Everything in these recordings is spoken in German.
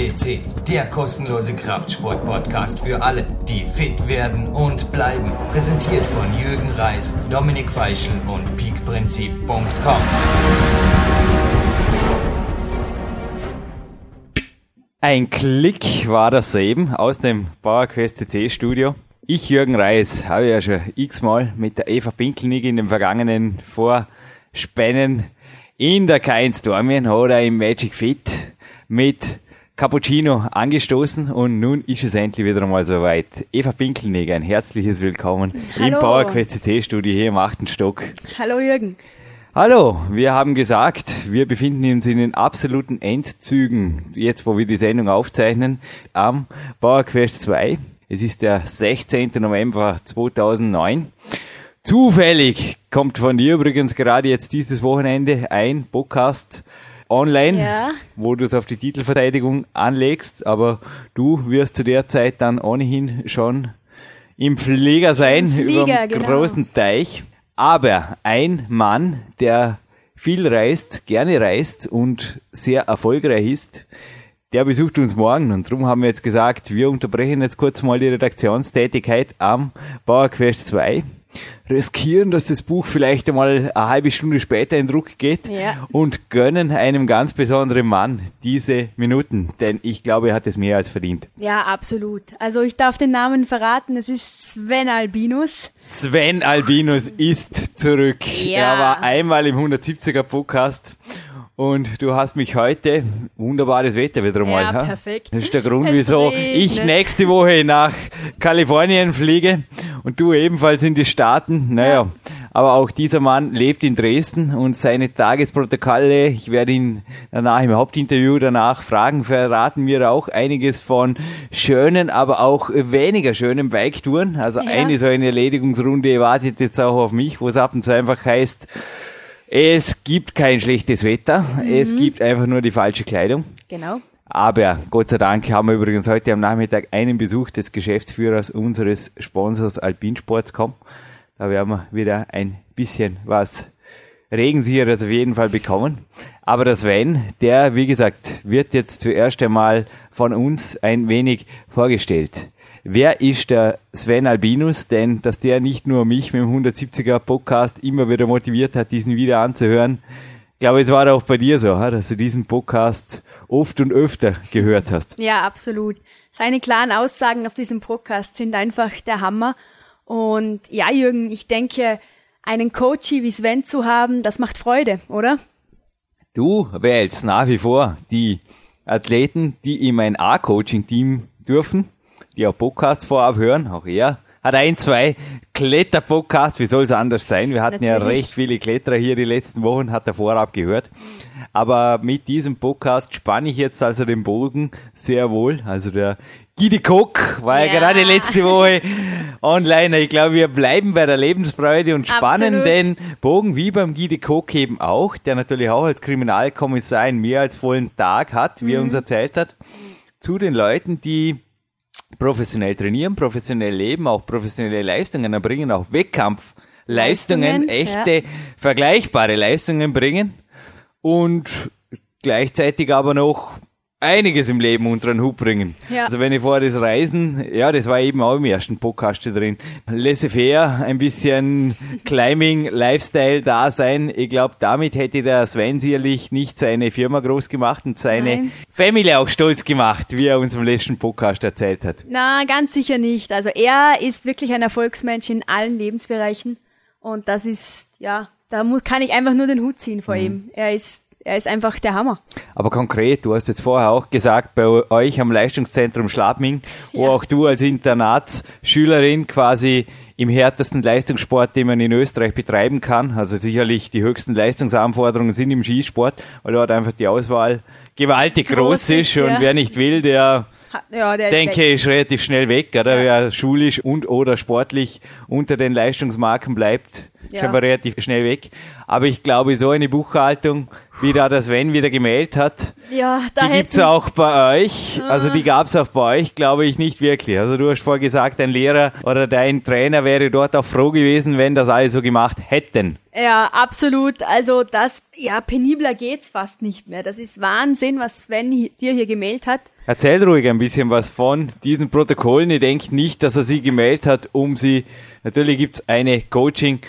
FCC, der kostenlose Kraftsport-Podcast für alle, die fit werden und bleiben. Präsentiert von Jürgen Reis, Dominik Feischl und peakprinzip.com. Ein Klick war das eben aus dem PowerQuest CC Studio. Ich, Jürgen Reis, habe ja schon x-mal mit der Eva Pinkelnick in den vergangenen Vorspänen in der K1 Dormien oder im Magic Fit mit Cappuccino angestoßen und nun ist es endlich wieder einmal soweit. Eva Pinkelnick, ein herzliches Willkommen Hallo. im PowerQuest CT Studio hier im achten Stock. Hallo Jürgen. Hallo, wir haben gesagt, wir befinden uns in den absoluten Endzügen, jetzt wo wir die Sendung aufzeichnen, am PowerQuest 2. Es ist der 16. November 2009. Zufällig kommt von dir übrigens gerade jetzt dieses Wochenende ein Podcast online, Ja. wo du es auf die Titelverteidigung anlegst, aber du wirst zu der Zeit dann ohnehin schon im Flieger sein, über dem genau. großen Teich. Aber ein Mann, der viel reist, gerne reist und sehr erfolgreich ist, der besucht uns morgen und darum haben wir jetzt gesagt, wir unterbrechen jetzt kurz mal die Redaktionstätigkeit am PowerQuest 2, riskieren, dass das Buch vielleicht einmal eine halbe Stunde später in Druck geht Ja. und gönnen einem ganz besonderen Mann diese Minuten, denn ich glaube, er hat es mehr als verdient. Ja, absolut. Also ich darf den Namen verraten. Es ist Sven Albinus. Sven Albinus ist zurück. Ja. Er war einmal im 170er Podcast und du hast mich heute, wunderbares Wetter wieder mal. Ja, ha? perfekt. Das ist der Grund, Es wieso ich nächste Woche nach Kalifornien fliege und du ebenfalls in die Staaten. Naja, aber auch dieser Mann lebt in Dresden und seine Tagesprotokolle, ich werde ihn danach im Hauptinterview danach fragen, verraten mir auch einiges von schönen, aber auch weniger schönen Biketouren. Also Ja. eine so eine Erledigungsrunde wartet jetzt auch auf mich, wo es ab und zu einfach heißt, es gibt kein schlechtes Wetter, es gibt einfach nur die falsche Kleidung. Genau. Aber Gott sei Dank haben wir übrigens heute am Nachmittag einen Besuch des Geschäftsführers unseres Sponsors Alpinsports kommen. Da werden wir wieder ein bisschen was regensicheres auf jeden Fall bekommen. Aber der Sven, der, wie gesagt, wird jetzt zuerst einmal von uns ein wenig vorgestellt. Wer ist der Sven Albinus? Denn, dass der nicht nur mich mit dem 170er Podcast immer wieder motiviert hat, diesen wieder anzuhören, ich glaube, es war auch bei dir so, dass du diesen Podcast oft und öfter gehört hast. Ja, absolut. Seine klaren Aussagen auf diesem Podcast sind einfach der Hammer. Und ja, Jürgen, ich denke, einen Coach wie Sven zu haben, das macht Freude, oder? Du wählst nach wie vor die Athleten, die in mein A-Coaching-Team dürfen, die auch Podcasts vorab hören. Auch er hat ein, zwei Kletter-Podcasts. Wie soll es anders sein? Wir hatten ja Natürlich. recht viele Kletterer hier die letzten Wochen, hat er vorab gehört. Aber mit diesem Podcast spanne ich jetzt also den Bogen sehr wohl. Also der Gidi Kock war ja, Ja. gerade letzte Woche online. Ich glaube, wir bleiben bei der Lebensfreude und spannen den Bogen wie beim Guy de Kock eben auch, der natürlich auch als Kriminalkommissar einen mehr als vollen Tag hat, wie er uns erzählt hat, zu den Leuten, die professionell trainieren, professionell leben, auch professionelle Leistungen erbringen, auch Wettkampfleistungen, Leistungen, echte, vergleichbare Leistungen bringen und gleichzeitig aber noch einiges im Leben unter den Hut bringen. Ja. Also wenn ich vor das Reisen, ja, das war eben auch im ersten Podcast drin, laissez-faire, ein bisschen Climbing, Lifestyle da sein. Ich glaube, damit hätte der Sven sicherlich nicht seine Firma groß gemacht und seine Nein. Family auch stolz gemacht, wie er uns im letzten Podcast erzählt hat. Na, ganz sicher nicht. Also er ist wirklich ein Erfolgsmensch in allen Lebensbereichen. Und das ist, ja, da mu- kann ich einfach nur den Hut ziehen vor ihm. Er ist, er ist einfach der Hammer. Aber konkret, du hast jetzt vorher auch gesagt, bei euch am Leistungszentrum Schladming, wo Ja. auch du als Internatsschülerin quasi im härtesten Leistungssport, den man in Österreich betreiben kann, also sicherlich die höchsten Leistungsanforderungen sind im Skisport, weil dort einfach die Auswahl gewaltig groß, Groß ist, ist, und ja. wer nicht will, der Ja, denke ist ich relativ schnell weg, oder? Wer schulisch und oder sportlich unter den Leistungsmarken bleibt, ist Ja. aber relativ schnell weg. Aber ich glaube, so eine Buchhaltung, wie da das Sven wieder gemeldet hat, Ja, da die gibt's auch bei euch. Also die gab's auch bei euch, glaube ich, nicht wirklich. Also du hast vorher gesagt, dein Lehrer oder dein Trainer wäre dort auch froh gewesen, wenn das alle so gemacht hätten. Ja, absolut. Also das, ja, penibler geht's fast nicht mehr. Das ist Wahnsinn, was Sven dir hier gemeldet hat. Erzähl ruhig ein bisschen was von diesen Protokollen. Ich denke nicht, dass er sie gemeldet hat, um sie, natürlich gibt's eine Coaching,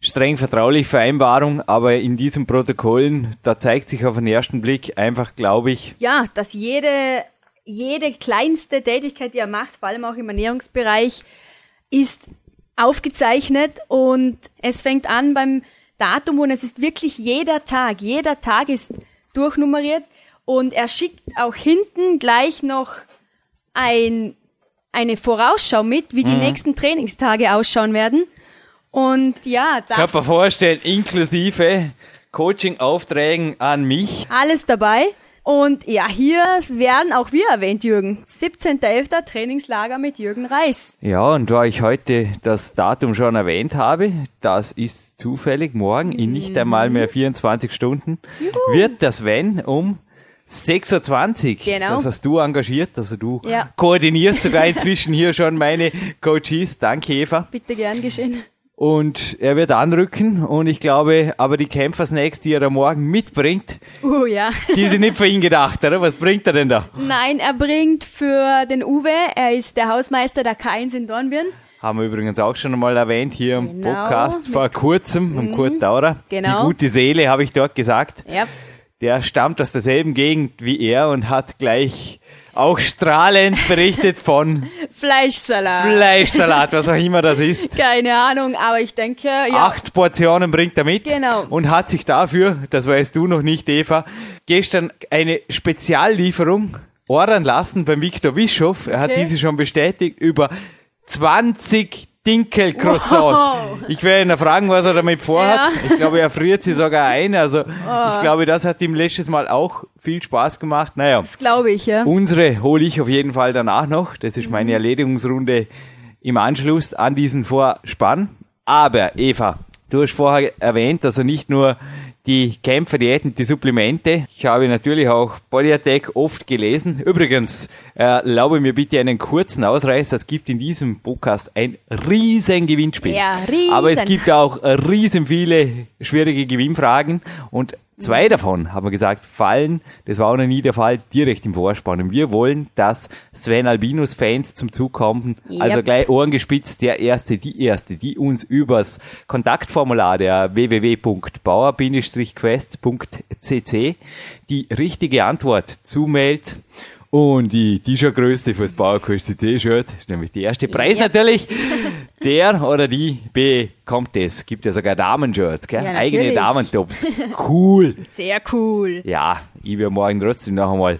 streng vertrauliche Vereinbarung, aber in diesen Protokollen, da zeigt sich auf den ersten Blick einfach, glaube ich. Ja, dass jede, jede kleinste Tätigkeit, die er macht, vor allem auch im Ernährungsbereich, ist aufgezeichnet und es fängt an beim Datum und es ist wirklich jeder Tag, jeder Tag ist durchnummeriert und er schickt auch hinten gleich noch ein, eine Vorausschau mit, wie die Mhm. nächsten Trainingstage ausschauen werden. Und ja, da Kann man vorstellen, inklusive Coaching-Aufträgen an mich. alles dabei. Und ja, hier werden auch wir erwähnt, Jürgen. 17.11. Trainingslager mit Jürgen Reis. Ja, und da ich heute das Datum schon erwähnt habe, das ist zufällig morgen in nicht einmal mehr 24 Stunden, wird das Wenn um 6.20 Uhr. Genau. Das hast du engagiert, also du Ja. koordinierst sogar inzwischen hier schon meine Coaches. Danke, Eva. Bitte gern geschehen. Und er wird anrücken und ich glaube, aber die Kämpfersnacks, die er da morgen mitbringt, Uh, ja. die sind nicht für ihn gedacht, oder? Was bringt er denn da? Nein, er bringt für den Uwe, er ist der Hausmeister der K1 in Dornbirn. Haben wir übrigens auch schon einmal erwähnt hier im Genau, Podcast vor mit- kurzem, am Kurt Daurer. genau. Die gute Seele, habe ich dort gesagt. Ja. Der stammt aus derselben Gegend wie er und hat gleich auch strahlend berichtet von Fleischsalat. Fleischsalat, was auch immer das ist. Keine Ahnung, aber ich denke, ja. Acht Portionen bringt er mit Genau. und hat sich dafür, das weißt du noch nicht, Eva, gestern eine Speziallieferung ordern lassen beim Viktor Bischof. Er hat Okay. diese schon bestätigt über 20 Dinkelcroissants. Wow. Ich werde ihn fragen, was er damit vorhat. Ja. Ich glaube, er friert sie sogar ein. Also Oh. ich glaube, das hat ihm letztes Mal auch viel Spaß gemacht. Naja, Das glaube ich, ja. unsere hole ich auf jeden Fall danach noch. Das ist Mhm. meine Erledigungsrunde im Anschluss an diesen Vorspann. Aber Eva, du hast vorher erwähnt, er nicht nur die Kämpfer, Diäten, die Supplemente. Ich habe natürlich auch Body Attack oft gelesen. Übrigens, erlaube mir bitte einen kurzen Ausreißer. Es gibt in diesem Podcast ein riesen Gewinnspiel. Ja, riesen. Aber es gibt auch riesen viele schwierige Gewinnfragen und zwei davon, haben wir gesagt, fallen, das war auch noch nie der Fall, direkt im Vorspann. Und wir wollen, dass Sven Albinus Fans zum Zug kommen. Yep. Also gleich Ohren gespitzt, der Erste, die Erste, die uns übers Kontaktformular der www.bauer-quest.cc die richtige Antwort zumeldet. Und die T-Shirt-Größe fürs Bauer-Quest-CC-Shirt, ist nämlich der erste Preis Yep. natürlich, der oder die bekommt es. Gibt ja sogar Damen-Shirts, gell? Ja, Eigene. Damentops. Cool. Sehr cool. Ja, ich werde morgen trotzdem noch einmal.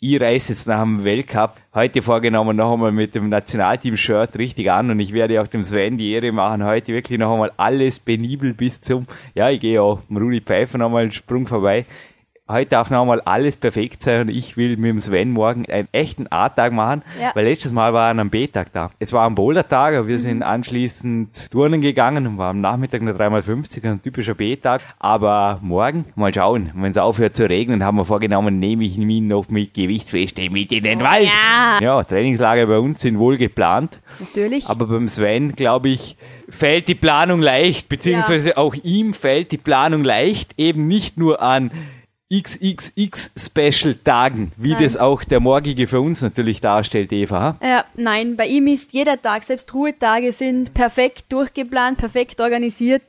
Ich reise jetzt nach dem Weltcup heute vorgenommen noch einmal mit dem Nationalteam-Shirt richtig an und ich werde auch dem Sven die Ehre machen, heute wirklich noch einmal alles penibel bis zum, ja, ich gehe auch dem Rudi Pfeiffer noch mal einen Sprung vorbei. Heute darf noch einmal alles perfekt sein und ich will mit dem Sven morgen einen echten A-Tag machen, Ja. weil letztes Mal war er am B-Tag da. Es war am Boulder-Tag, aber Mhm. wir sind anschließend Turnen gegangen und war am Nachmittag eine 3x50, ein typischer B-Tag. Aber morgen, mal schauen, wenn es aufhört zu regnen, haben wir vorgenommen, nehme ich ihn noch mit Gewichtsweste mit in den Wald. ja. ja, Trainingslager bei uns sind wohl geplant. Natürlich. Aber beim Sven, glaube ich, fällt die Planung leicht, beziehungsweise auch ihm fällt die Planung leicht, eben nicht nur an XXX-Special-Tagen, wie Nein. das auch der morgige für uns natürlich darstellt, Eva. Ja, nein, bei ihm ist jeder Tag, selbst Ruhetage sind perfekt durchgeplant, perfekt organisiert.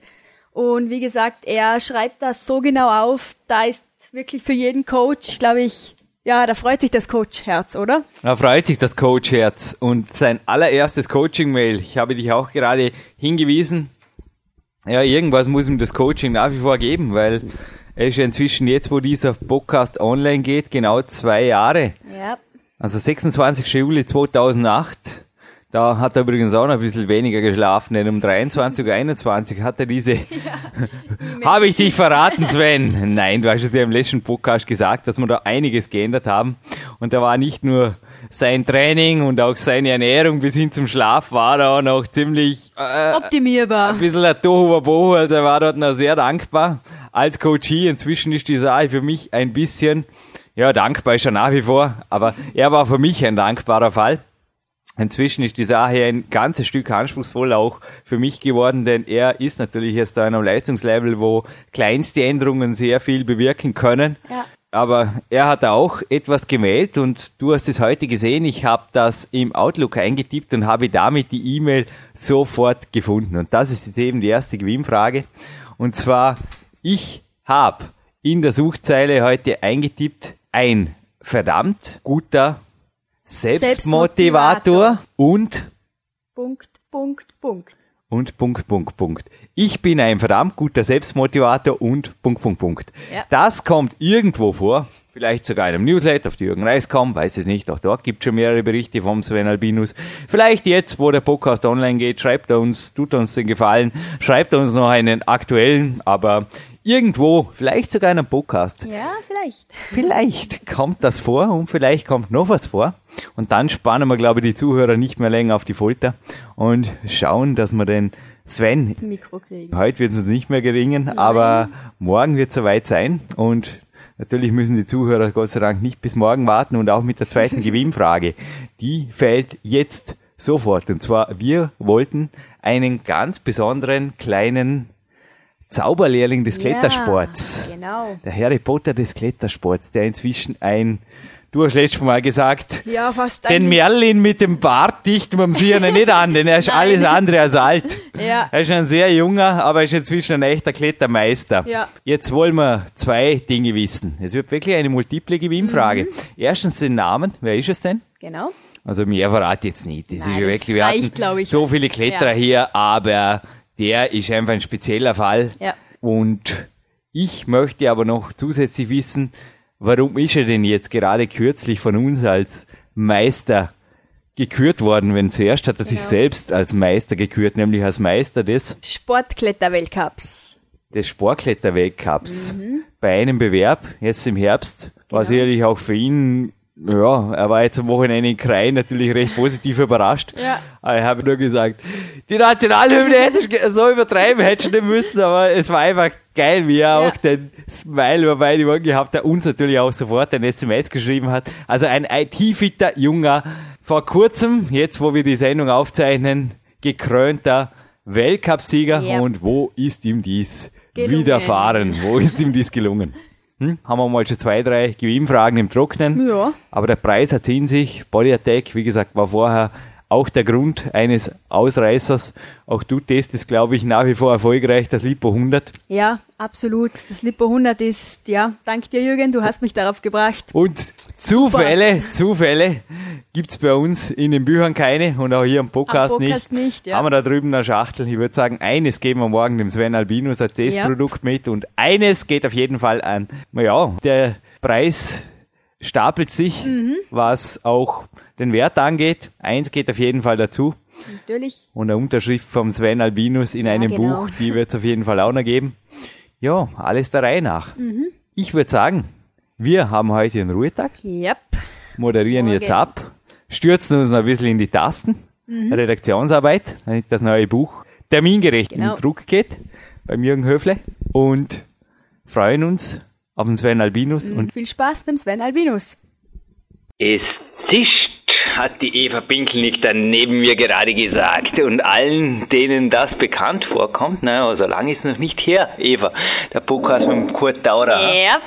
Und wie gesagt, er schreibt das so genau auf, da ist wirklich für jeden Coach, glaube ich, ja, da freut sich das Coach-Herz, oder? Da freut sich das Coach-Herz und sein allererstes Coaching-Mail. Ich habe dich auch gerade hingewiesen. Ja, irgendwas muss ihm das Coaching nach wie vor geben, weil er ist ja inzwischen jetzt, wo dieser Podcast online geht, genau zwei Jahre. Ja. Also 26. Juli 2008. Da hat er übrigens auch noch ein bisschen weniger geschlafen, denn um 23 Uhr 21 hat er diese... Habe ich dich verraten, Sven? Nein, du hast es ja im letzten Podcast gesagt, dass wir da einiges geändert haben. Und da war nicht nur sein Training und auch seine Ernährung bis hin zum Schlaf war da auch noch ziemlich äh, Optimierbar. ein bisschen ein Tohuwabohu, also er war dort noch sehr dankbar als Coachie. Inzwischen ist die Sache für mich ein bisschen, ja, dankbar ist er nach wie vor, aber er war für mich ein dankbarer Fall. Inzwischen ist die Sache ein ganzes Stück anspruchsvoll auch für mich geworden, denn er ist natürlich jetzt da in einem Leistungslevel, wo kleinste Änderungen sehr viel bewirken können. Ja. Aber er hat auch etwas gemeldet und du hast es heute gesehen. Ich habe das im Outlook eingetippt und habe damit die E-Mail sofort gefunden. Und das ist jetzt eben die erste Gewinnfrage. Und zwar, ich habe in der Suchzeile heute eingetippt, ein verdammt guter Selbstmotivator, Selbstmotivator. und Punkt, Punkt, Punkt. Und Punkt, Punkt, Punkt. Ich bin ein verdammt guter Selbstmotivator und Punkt, Punkt, Punkt. Ja. Das kommt irgendwo vor. Vielleicht sogar in einem Newsletter auf die Jürgen Reis.com, weiß es nicht. Auch dort gibt es schon mehrere Berichte vom Sven Albinus. Vielleicht jetzt, wo der Podcast online geht, schreibt er uns, tut uns den Gefallen, schreibt er uns noch einen aktuellen, aber irgendwo, vielleicht sogar in einem Podcast. Ja, vielleicht. Vielleicht kommt das vor und vielleicht kommt noch was vor. Und dann spannen wir, glaube ich, die Zuhörer nicht mehr länger auf die Folter und schauen, dass wir den Sven, heute wird es uns nicht mehr gelingen, aber morgen wird es soweit sein. Und natürlich müssen die Zuhörer Gott sei Dank nicht bis morgen warten und auch mit der zweiten Gewinnfrage. Die fällt jetzt sofort. Und zwar, wir wollten einen ganz besonderen kleinen Zauberlehrling des Klettersports Ja, genau. der Harry Potter des Klettersports, der inzwischen ein, du hast letztes Mal gesagt, Ja, fast den Merlin mit dem Bart dicht man sieht ihn nicht an, denn er ist alles andere als alt. Ja. Er ist ein sehr junger, aber er ist inzwischen ein echter Klettermeister. Ja. Jetzt wollen wir zwei Dinge wissen. Es wird wirklich eine multiple Gewinnfrage. Mhm. Erstens den Namen. Wer ist es denn? Genau. Also mehr verrate ich jetzt nicht. Das Nein, ist ja wirklich, wir hatten ich. so viele Kletterer hier, aber der ist einfach ein spezieller Fall. Ja. Und ich möchte aber noch zusätzlich wissen, warum ist er denn jetzt gerade kürzlich von uns als Meister gekürt worden, wenn zuerst hat er sich Genau. selbst als Meister gekürt, nämlich als Meister des, Sportkletterweltcups. des Sportkletterweltcups. Mhm. Bei einem Bewerb, jetzt im Herbst, war Genau. sicherlich auch für ihn, ja, er war jetzt am Wochenende in Krein natürlich recht positiv überrascht. Ja. Aber ich habe nur gesagt, die Nationalhymne hätte ich so übertreiben, hätte ich nicht müssen, aber es war einfach geil, wie er Ja. auch den Smile über beide Ohren gehabt hat, uns natürlich auch sofort ein SMS geschrieben hat. Also ein IT-fitter Junger, vor kurzem, jetzt wo wir die Sendung aufzeichnen, gekrönter Weltcupsieger Ja. und wo ist ihm dies Gelungen. widerfahren? Wo ist ihm dies gelungen? Hm? Haben wir mal schon zwei, drei Gewinnfragen im Trocknen. Ja. Aber der Preis hat in sich. Body Attack, wie gesagt, war vorher auch der Grund eines Ausreißers. Auch du testest, glaube ich, nach wie vor erfolgreich das Lipo 100. Ja, absolut. Das Lipo 100 ist, ja, dank dir, Jürgen, du hast mich darauf gebracht. Und Zufälle, Zufälle gibt's bei uns in den Büchern keine und auch hier am Podcast, Am Podcast nicht. nicht, ja. Haben wir da drüben eine Schachtel. Ich würde sagen, eines geben wir morgen dem Sven Albinus als Testprodukt mit und eines geht auf jeden Fall an. Ja, der Preis stapelt sich, Mhm. was auch den Wert angeht. Eins geht auf jeden Fall dazu. Natürlich. Und eine Unterschrift vom Sven Albinus in einem genau. Buch, die wird es auf jeden Fall auch noch geben. Ja, alles der Reihe nach. Mhm. Ich würde sagen, wir haben heute einen Ruhetag, Yep. moderieren Morgen. jetzt ab, stürzen uns noch ein bisschen in die Tasten, Mhm. Redaktionsarbeit, damit das neue Buch termingerecht Genau. in Druck geht, beim Jürgen Höfle und freuen uns auf den Sven Albinus und Viel Spaß beim Sven Albinus. Es zischt, hat die Eva Pinkelnick dann neben mir gerade gesagt. Und allen, denen das bekannt vorkommt, naja, so lange ist es noch nicht her, Eva, der Podcast mit dem Kurt Daurer. Ja.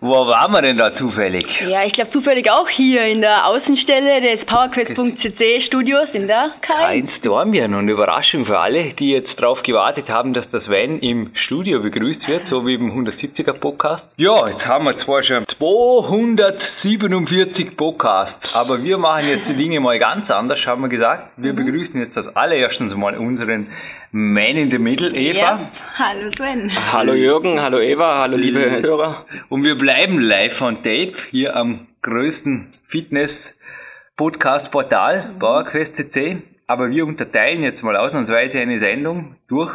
Wo waren wir denn da zufällig? Ja, ich glaube zufällig auch hier in der Außenstelle des PowerQuest.cc Studios in der Kai. Kein Stormien und Überraschung für alle, die jetzt drauf gewartet haben, dass das Sven im Studio begrüßt wird, so wie im 170er Podcast. Ja, jetzt haben wir zwar schon 247 Podcasts, aber wir machen jetzt die Dinge mal ganz anders, haben wir gesagt. Wir begrüßen jetzt als allererstens mal unseren Man in the Middle, Eva. Ja. Hallo Sven. Hallo Jürgen, hallo Eva, hallo liebe Hörer. Und wir bleiben live on tape hier am größten Fitness-Podcast-Portal, PowerQuest.cc. Aber wir unterteilen jetzt mal ausnahmsweise eine Sendung durch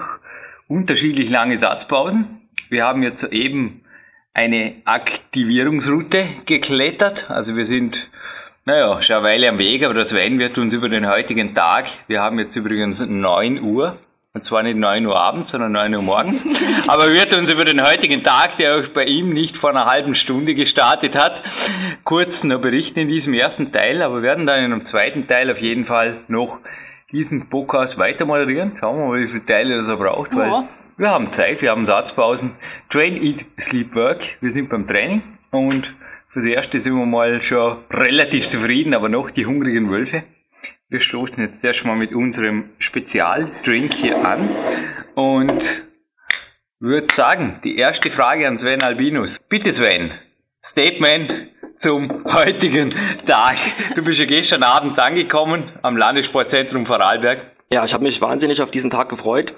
unterschiedlich lange Satzpausen. Wir haben jetzt soeben eine Aktivierungsroute geklettert. Also wir sind, naja, schon eine Weile am Weg, aber das Sven wird uns über den heutigen Tag, wir haben jetzt übrigens 9 Uhr, und zwar nicht 9 Uhr abends, sondern 9 Uhr morgens. Aber wird uns über den heutigen Tag, der auch bei ihm nicht vor einer halben Stunde gestartet hat, kurz noch berichten in diesem ersten Teil. Aber werden dann in einem zweiten Teil auf jeden Fall noch diesen Podcast weiter moderieren. Schauen wir mal, wie viele Teile das er braucht, weil Ja. wir haben Zeit, wir haben Satzpausen. Train, Eat, Sleep, Work. Wir sind beim Training. und fürs Erste sind wir mal schon relativ zufrieden, aber noch die hungrigen Wölfe. Wir stoßen jetzt erstmal mit unserem Spezialdrink hier an und würde sagen, die erste Frage an Sven Albinus. Bitte Sven, Statement zum heutigen Tag. Du bist ja gestern Abend angekommen am Landessportzentrum Vorarlberg. Ja, ich habe mich wahnsinnig auf diesen Tag gefreut.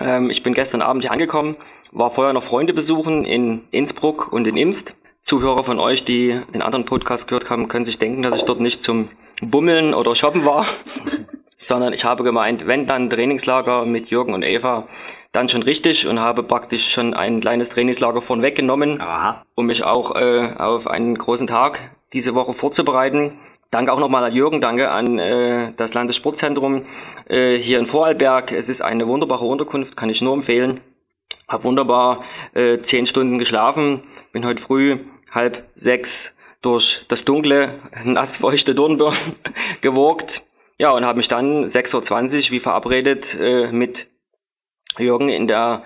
Ähm, ich bin gestern Abend hier angekommen, war vorher noch Freunde besuchen in Innsbruck und in Imst. Zuhörer von euch, die den anderen Podcast gehört haben, können sich denken, dass ich dort nicht zum Bummeln oder Shoppen war, sondern ich habe gemeint, wenn dann Trainingslager mit Jürgen und Eva, dann schon richtig und habe praktisch schon ein kleines Trainingslager vorweggenommen, Aha. um mich auch äh, auf einen großen Tag diese Woche vorzubereiten. Danke auch nochmal an Jürgen, danke an äh, das Landessportzentrum äh, hier in Vorarlberg. Es ist eine wunderbare Unterkunft, kann ich nur empfehlen. Hab wunderbar äh, zehn Stunden geschlafen, bin heute früh halb sechs durch das dunkle, nassfeuchte Dornbirn gewogt. Ja, und habe mich dann 6.20 Uhr wie verabredet äh, mit Jürgen in der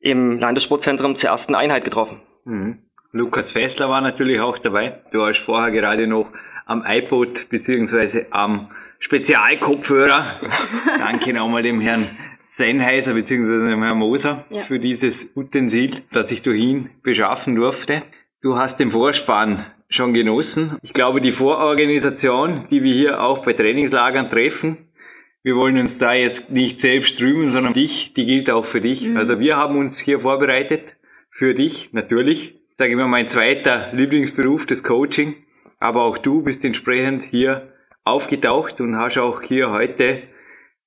im Landessportzentrum zur ersten Einheit getroffen. Mhm. Lukas Fessler war natürlich auch dabei. Du warst vorher gerade noch am iPod beziehungsweise am Spezialkopfhörer. Danke nochmal dem Herrn Sennheiser beziehungsweise dem Herrn Moser Ja. für dieses Utensil, das ich durch beschaffen durfte. Du hast den Vorspann schon genossen. Ich glaube, die Vororganisation, die wir hier auch bei Trainingslagern treffen, wir wollen uns da jetzt nicht selbst rühmen, sondern dich, die gilt auch für dich. Also wir haben uns hier vorbereitet für dich, natürlich. Sage immer mein zweiter Lieblingsberuf, das Coaching. Aber auch du bist entsprechend hier aufgetaucht und hast auch hier heute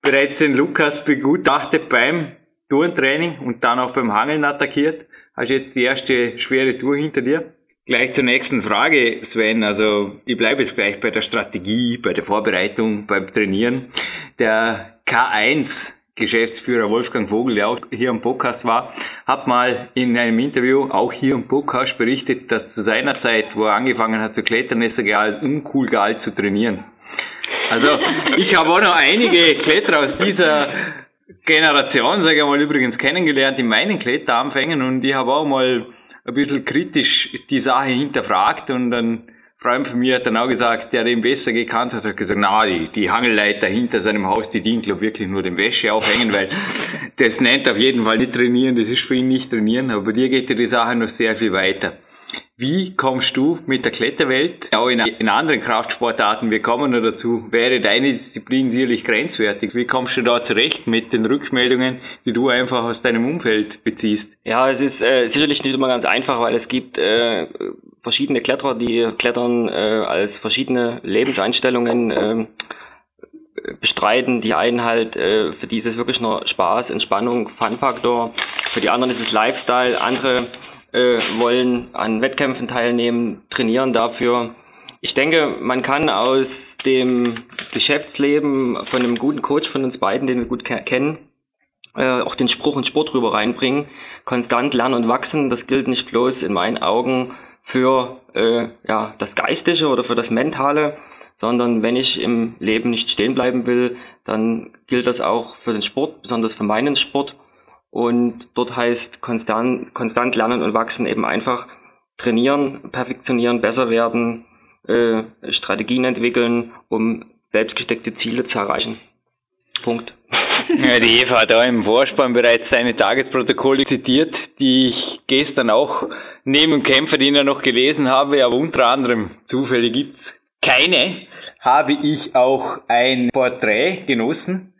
bereits den Lukas begutachtet beim Tourentraining und dann auch beim Hangeln attackiert. Hast jetzt die erste schwere Tour hinter dir. Gleich zur nächsten Frage, Sven. Also ich bleibe jetzt gleich bei der Strategie, bei der Vorbereitung, beim Trainieren. Der K1 Geschäftsführer Wolfgang Vogel, der auch hier am Podcast war, hat mal in einem Interview, auch hier im Podcast, berichtet, dass zu seiner Zeit, wo er angefangen hat zu klettern, ist er als uncool galt zu trainieren. Also ich habe auch noch einige Kletterer aus dieser Generation, sage ich mal, übrigens kennengelernt in meinen Kletteranfängen und ich habe auch mal ein bisschen kritisch die Sache hinterfragt und ein Freund von mir hat dann auch gesagt, der den besser gekannt hat, hat gesagt, na, die, die Hangelleiter hinter seinem Haus, die dient glaub wirklich nur dem Wäsche aufhängen, weil das nennt auf jeden Fall nicht trainieren, das ist für ihn nicht trainieren, aber dir geht ja die Sache noch sehr viel weiter. Wie kommst du mit der Kletterwelt, auch in, in anderen Kraftsportarten, wir kommen noch dazu, wäre deine Disziplin sicherlich grenzwertig. Wie kommst du da zurecht mit den Rückmeldungen, die du einfach aus deinem Umfeld beziehst? Ja, es ist äh, sicherlich nicht immer ganz einfach, weil es gibt äh, verschiedene Kletterer, die Klettern äh, als verschiedene Lebenseinstellungen äh, bestreiten. Die einen halt, äh, für die ist es wirklich nur Spaß, Entspannung, Fun-Faktor. Für die anderen ist es Lifestyle. Andere äh, wollen an Wettkämpfen teilnehmen, trainieren dafür. Ich denke, man kann aus dem Geschäftsleben von einem guten Coach von uns beiden, den wir gut ke kennen, äh, auch den Spruch und Sport rüber reinbringen. Konstant lernen und wachsen, das gilt nicht bloß in meinen Augen für äh, ja, das Geistige oder für das Mentale, sondern wenn ich im Leben nicht stehen bleiben will, dann gilt das auch für den Sport, besonders für meinen Sport. Und dort heißt konstant, konstant lernen und wachsen eben einfach trainieren, perfektionieren, besser werden, äh, Strategien entwickeln, um selbstgesteckte Ziele zu erreichen. Punkt. Ja, die Eva hat auch im Vorspann bereits seine Tagesprotokolle zitiert, die ich gestern auch neben Kämpfer, den ich noch gelesen habe, aber unter anderem Zufälle gibt's keine, habe ich auch ein Porträt genossen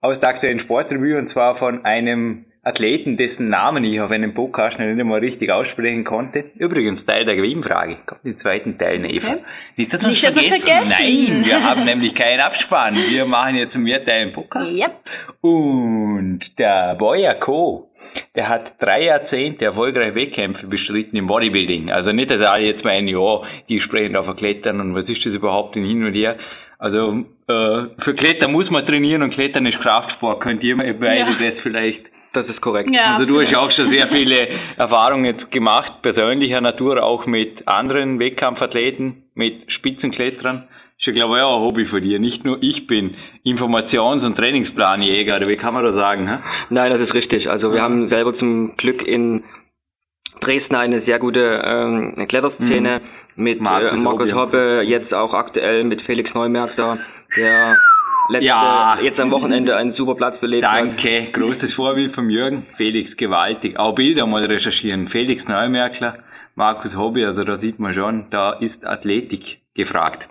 aus der aktuellen Sportrevue und zwar von einem Athleten, dessen Namen ich auf einem Podcast noch nicht einmal richtig aussprechen konnte. Übrigens Teil der Gewinnfrage. Kommt im zweiten Teil, ne, Eva. Nicht, dass wir wir vergessen. Nein, wir haben nämlich keinen Abspann. Wir machen jetzt mehr Teil im Podcast. Yep. Und der Boyer Co., der hat drei Jahrzehnte erfolgreiche Wettkämpfe bestritten im Bodybuilding. Also nicht, dass alle jetzt meinen, ja, die sprechen da von Klettern und was ist das überhaupt denn hin und her. Also äh, für Klettern muss man trainieren und Klettern ist Kraftsport. Könnt ihr beide Ja. das vielleicht Das ist korrekt. Ja. also du hast ja auch schon sehr viele Erfahrungen jetzt gemacht, persönlicher Natur, auch mit anderen Wettkampfathleten, mit Spitzenkletterern. Ist ja, glaube ich, auch ein Hobby für dir. Nicht nur ich bin Informations- und Trainingsplanjäger, oder wie kann man das sagen? Hä? Nein, das ist richtig. Also wir haben selber zum Glück in Dresden eine sehr gute ähm, Kletterszene mhm. mit Markus, äh, Markus Hoppe, jetzt auch aktuell mit Felix Neumärkter, der letzte, ja. jetzt am Wochenende einen super Platz belebt Danke, hat. großes Vorbild vom Jürgen. Felix, gewaltig. Auch Bilder mal recherchieren. Felix Neumärkler, Markus Hobby, also da sieht man schon, da ist Athletik gefragt.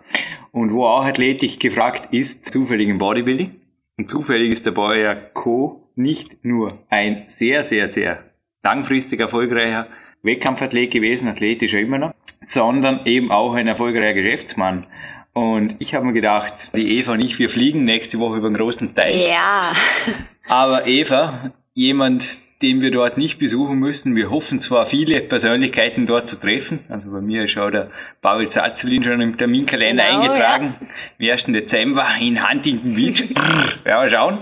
Und wo auch Athletik gefragt ist, zufällig im Bodybuilding. Und zufällig ist der Bayer Co. nicht nur ein sehr, sehr, sehr langfristig erfolgreicher Wettkampfathlet gewesen, athletisch immer noch, sondern eben auch ein erfolgreicher Geschäftsmann. Und ich habe mir gedacht, die Eva und ich, wir fliegen nächste Woche über den großen Teich. Ja. Aber Eva, jemand, den wir dort nicht besuchen müssen. Wir hoffen zwar viele Persönlichkeiten dort zu treffen. Also bei mir ist auch der Paul Zazelin schon im Terminkalender genau, eingetragen. Ja. Am 1. Dezember in Huntington Beach. ja, schauen.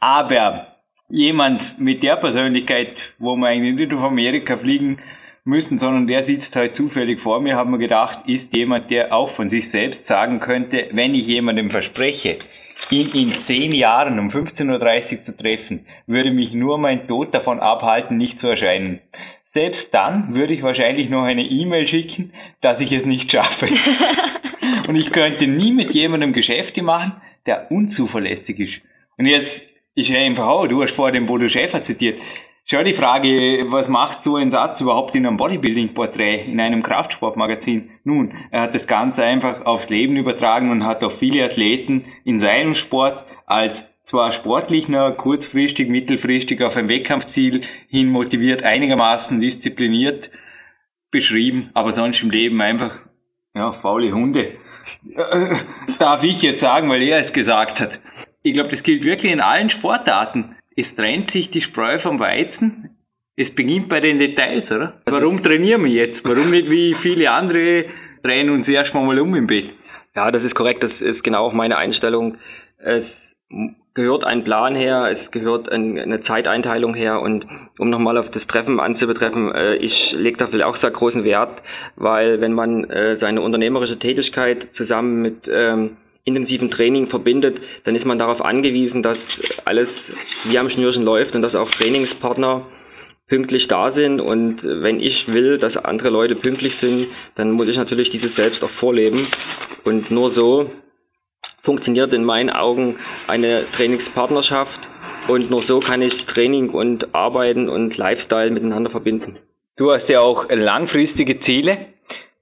Aber jemand mit der Persönlichkeit, wo wir eigentlich nicht auf Amerika fliegen müssen, sondern der sitzt halt zufällig vor mir, haben wir gedacht, ist jemand, der auch von sich selbst sagen könnte, wenn ich jemandem verspreche, ihn in zehn Jahren um 15.30 Uhr zu treffen, würde mich nur mein Tod davon abhalten, nicht zu erscheinen. Selbst dann würde ich wahrscheinlich noch eine E-Mail schicken, dass ich es nicht schaffe. Und ich könnte nie mit jemandem Geschäfte machen, der unzuverlässig ist. Und jetzt ist ja einfach auch, du hast vorher den Bodo Schäfer zitiert. Schon die Frage, was macht so ein Satz überhaupt in einem Bodybuilding-Porträt, in einem Kraftsportmagazin? Nun, er hat das Ganze einfach aufs Leben übertragen und hat auch viele Athleten in seinem Sport als zwar sportlich noch kurzfristig, mittelfristig auf ein Wettkampfziel hin motiviert, einigermaßen diszipliniert beschrieben, aber sonst im Leben einfach, ja, faule Hunde. Äh, darf ich jetzt sagen, weil er es gesagt hat. Ich glaube, das gilt wirklich in allen Sportarten es trennt sich die Spreu vom Weizen. Es beginnt bei den Details, oder? Warum trainieren wir jetzt? Warum nicht wie viele andere drehen uns erstmal mal um im Bett? Ja, das ist korrekt. Das ist genau auch meine Einstellung. Es gehört ein Plan her, es gehört eine Zeiteinteilung her und um nochmal auf das Treffen anzubetreffen, äh, ich lege da auch sehr großen Wert, weil wenn man äh, seine unternehmerische Tätigkeit zusammen mit ähm, intensiven Training verbindet, dann ist man darauf angewiesen, dass alles wie am Schnürchen läuft und dass auch Trainingspartner pünktlich da sind. Und wenn ich will, dass andere Leute pünktlich sind, dann muss ich natürlich dieses selbst auch vorleben. Und nur so funktioniert in meinen Augen eine Trainingspartnerschaft. Und nur so kann ich Training und Arbeiten und Lifestyle miteinander verbinden. Du hast ja auch langfristige Ziele.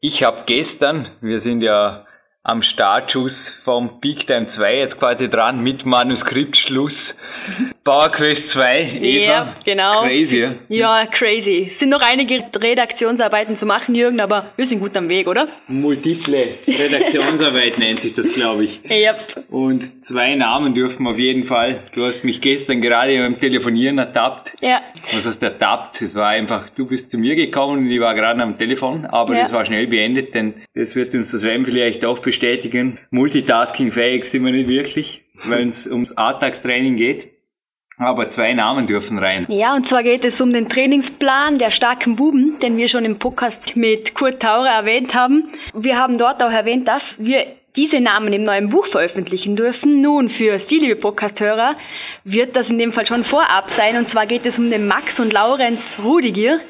Ich habe gestern, wir sind ja am Startschuss vom Big Time 2 jetzt quasi dran mit Manuskriptschluss. Power Quest 2, Eva. Ja, genau. Crazy. Ja, crazy. Es sind noch einige Redaktionsarbeiten zu machen, Jürgen, aber wir sind gut am Weg, oder? Multiple Redaktionsarbeit nennt sich das, glaube ich. Yep. Und zwei Namen dürfen auf jeden Fall. Du hast mich gestern gerade beim Telefonieren ertappt. Ja. Was heißt ertappt? Es war einfach, du bist zu mir gekommen und ich war gerade am Telefon, aber ja. das war schnell beendet, denn das wird uns das Sven vielleicht auch bestätigen. Multitasking-fähig sind wir nicht wirklich, wenn es ums Alltagstraining geht. Aber zwei Namen dürfen rein. Ja, und zwar geht es um den Trainingsplan der starken Buben, den wir schon im Podcast mit Kurt Taurer erwähnt haben. Wir haben dort auch erwähnt, dass wir diese Namen im neuen Buch veröffentlichen dürfen. Nun, für Sie, liebe Podcast-Hörer, wird das in dem Fall schon vorab sein. Und zwar geht es um den Max und Laurenz Rudiger,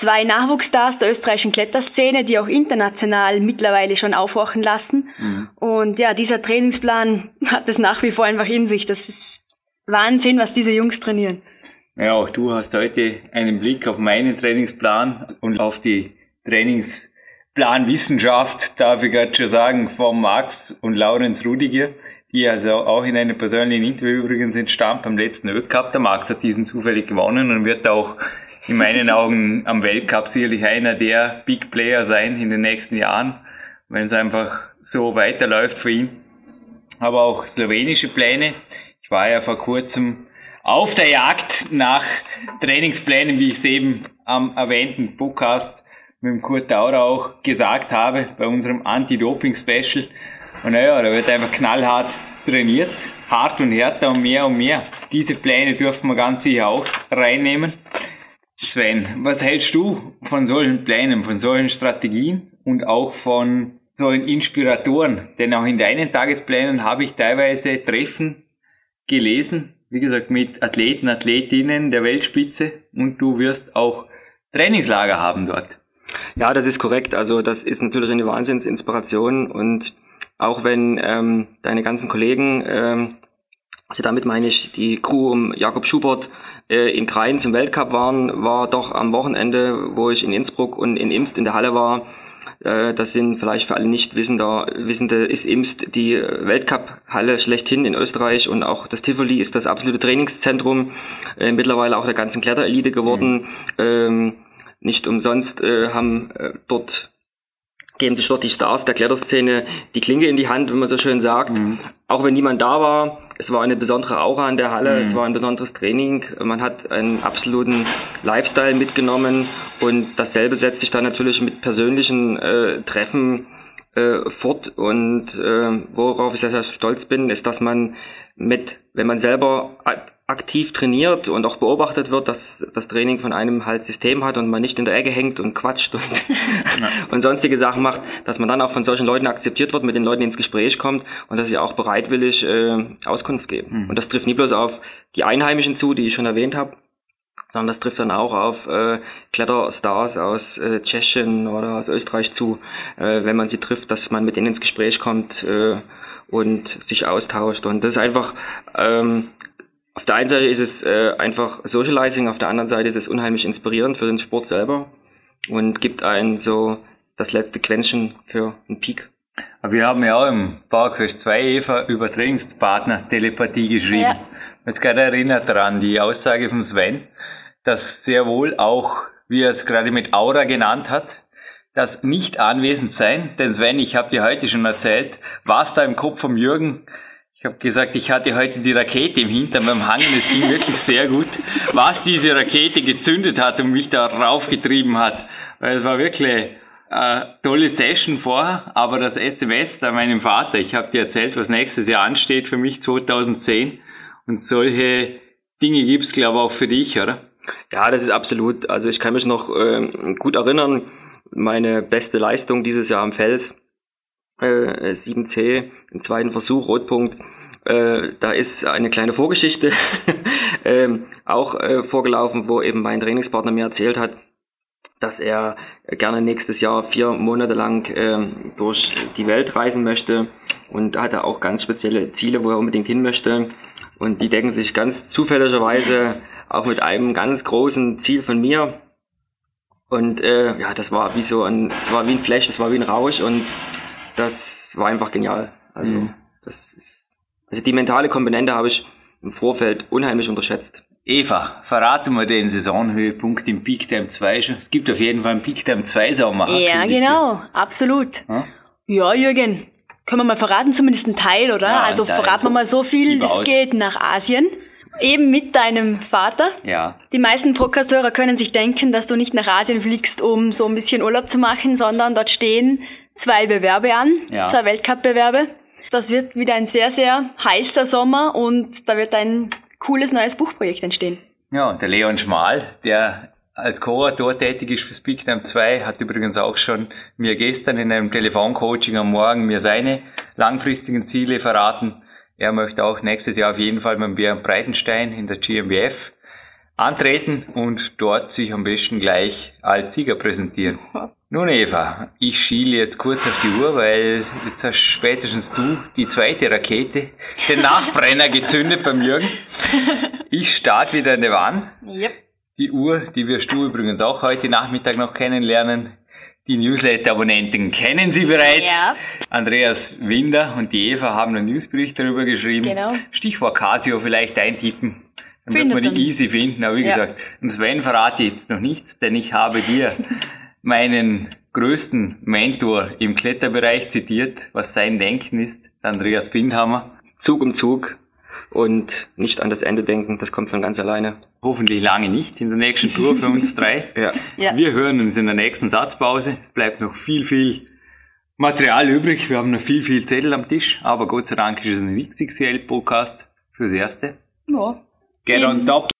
zwei Nachwuchsstars der österreichischen Kletterszene, die auch international mittlerweile schon aufwachen lassen. Mhm. Und ja, dieser Trainingsplan hat es nach wie vor einfach in sich. Das ist Wahnsinn, was diese Jungs trainieren. Ja, auch du hast heute einen Blick auf meinen Trainingsplan und auf die Trainingsplanwissenschaft, darf ich gerade schon sagen, von Max und Laurenz Rudiger, die also auch in einem persönlichen Interview übrigens entstand beim letzten Weltcup. Der Max hat diesen zufällig gewonnen und wird auch in meinen Augen am Weltcup sicherlich einer der Big Player sein in den nächsten Jahren, wenn es einfach so weiterläuft für ihn. Aber auch slowenische Pläne. Ich war ja vor kurzem auf der Jagd nach Trainingsplänen, wie ich es eben am erwähnten Podcast mit dem Kurt Dauer auch gesagt habe, bei unserem Anti-Doping-Special. Und naja, da wird einfach knallhart trainiert, hart und härter und mehr und mehr. Diese Pläne dürfen wir ganz sicher auch reinnehmen. Sven, was hältst du von solchen Plänen, von solchen Strategien und auch von solchen Inspiratoren? Denn auch in deinen Tagesplänen habe ich teilweise Treffen gelesen, wie gesagt, mit Athleten, Athletinnen der Weltspitze und du wirst auch Trainingslager haben dort. Ja, das ist korrekt. Also das ist natürlich eine Wahnsinnsinspiration und auch wenn ähm, deine ganzen Kollegen, ähm, also damit meine ich die Crew um Jakob Schubert äh, in Krain zum Weltcup waren, war doch am Wochenende, wo ich in Innsbruck und in Imst in der Halle war, das sind vielleicht für alle Nicht-Wissende, Wissende ist Imst die Weltcup-Halle schlechthin in Österreich und auch das Tivoli ist das absolute Trainingszentrum, äh, mittlerweile auch der ganzen Kletterelite geworden. Mhm. Ähm, nicht umsonst äh, haben äh, dort geben sich dort die Stars der Kletterszene die Klinge in die Hand, wenn man so schön sagt. Mhm. Auch wenn niemand da war, es war eine besondere Aura in der Halle, mhm. es war ein besonderes Training, man hat einen absoluten Lifestyle mitgenommen und dasselbe setzt sich dann natürlich mit persönlichen äh, Treffen äh, fort und äh, worauf ich sehr, sehr stolz bin, ist, dass man mit, wenn man selber aktiv trainiert und auch beobachtet wird, dass das Training von einem halt System hat und man nicht in der Ecke hängt und quatscht und, und sonstige Sachen macht, dass man dann auch von solchen Leuten akzeptiert wird, mit den Leuten ins Gespräch kommt und dass sie auch bereitwillig äh, Auskunft geben. Mhm. Und das trifft nie bloß auf die Einheimischen zu, die ich schon erwähnt habe, sondern das trifft dann auch auf äh, Kletterstars aus äh, Tschechien oder aus Österreich zu, äh, wenn man sie trifft, dass man mit ihnen ins Gespräch kommt äh, und sich austauscht. Und das ist einfach ähm, auf der einen Seite ist es äh, einfach Socializing, auf der anderen Seite ist es unheimlich inspirierend für den Sport selber und gibt einen so das letzte Quäntchen für einen Peak. Aber wir haben ja auch im PowerQuest 2 Eva über Trainingspartner Telepathie geschrieben. Ja. Jetzt gerade erinnert daran die Aussage von Sven, dass sehr wohl auch, wie er es gerade mit Aura genannt hat, das nicht anwesend sein, denn Sven, ich habe dir heute schon erzählt, was da im Kopf vom Jürgen ich habe gesagt, ich hatte heute die Rakete im Hintern beim Hangen, es ging wirklich sehr gut. Was diese Rakete gezündet hat und mich da raufgetrieben hat, weil es war wirklich eine tolle Session vorher, aber das SMS an meinem Vater, ich habe dir erzählt, was nächstes Jahr ansteht für mich 2010 und solche Dinge gibt's glaube ich auch für dich, oder? Ja, das ist absolut. Also ich kann mich noch äh, gut erinnern, meine beste Leistung dieses Jahr am Fels äh, 7C im zweiten Versuch, Rotpunkt. Äh, da ist eine kleine Vorgeschichte ähm, auch äh, vorgelaufen, wo eben mein Trainingspartner mir erzählt hat, dass er gerne nächstes Jahr vier Monate lang äh, durch die Welt reisen möchte und hat er auch ganz spezielle Ziele, wo er unbedingt hin möchte und die decken sich ganz zufälligerweise auch mit einem ganz großen Ziel von mir und äh, ja, das war wie so ein, das war wie ein Flash, das war wie ein Rausch und das war einfach genial. Also, mhm. das ist, also die mentale Komponente habe ich im Vorfeld unheimlich unterschätzt. Eva, verrate mal den Saisonhöhepunkt im Peak Time 2 schon. Es gibt auf jeden Fall einen Peak Time 2 Sommer. Ja, genau, absolut. Hm? Ja, Jürgen, können wir mal verraten, zumindest einen Teil, oder? Ja, also Teil. verraten wir mal so viel, es geht nach Asien. Eben mit deinem Vater. Ja. Die meisten Podcast-Hörer können sich denken, dass du nicht nach Asien fliegst, um so ein bisschen Urlaub zu machen, sondern dort stehen zwei Bewerbe an, ja. zwei Weltcup-Bewerbe. Das wird wieder ein sehr, sehr heißer Sommer und da wird ein cooles neues Buchprojekt entstehen. Ja, der Leon Schmal, der als Co-Autor tätig ist für Speaktime 2, hat übrigens auch schon mir gestern in einem Telefoncoaching am Morgen mir seine langfristigen Ziele verraten. Er möchte auch nächstes Jahr auf jeden Fall beim Björn Breitenstein in der GmbF antreten und dort sich am besten gleich als Sieger präsentieren. Nun Eva, ich schiele jetzt kurz auf die Uhr, weil jetzt hast spätestens du die zweite Rakete, den Nachbrenner gezündet beim Jürgen. Ich starte wieder in der Wand. Yep. Die Uhr, die wirst du übrigens auch heute Nachmittag noch kennenlernen. Die Newsletter-Abonnenten kennen sie bereits. Ja. Andreas Winder und die Eva haben einen Newsbericht darüber geschrieben. Genau. Stichwort Casio vielleicht eintippen. Dann wird man die easy finden. Aber wie ja. gesagt, und Sven verrate ich jetzt noch nichts, denn ich habe dir meinen größten Mentor im Kletterbereich zitiert, was sein Denken ist, Andreas Bindhammer. Zug um Zug und nicht an das Ende denken, das kommt von ganz alleine. Hoffentlich lange nicht in der nächsten Tour für uns drei. ja. ja. Wir hören uns in der nächsten Satzpause. Es bleibt noch viel, viel Material übrig. Wir haben noch viel, viel Zettel am Tisch, aber Gott sei Dank ist es ein CL-Podcast fürs Erste. Ja. Get on top.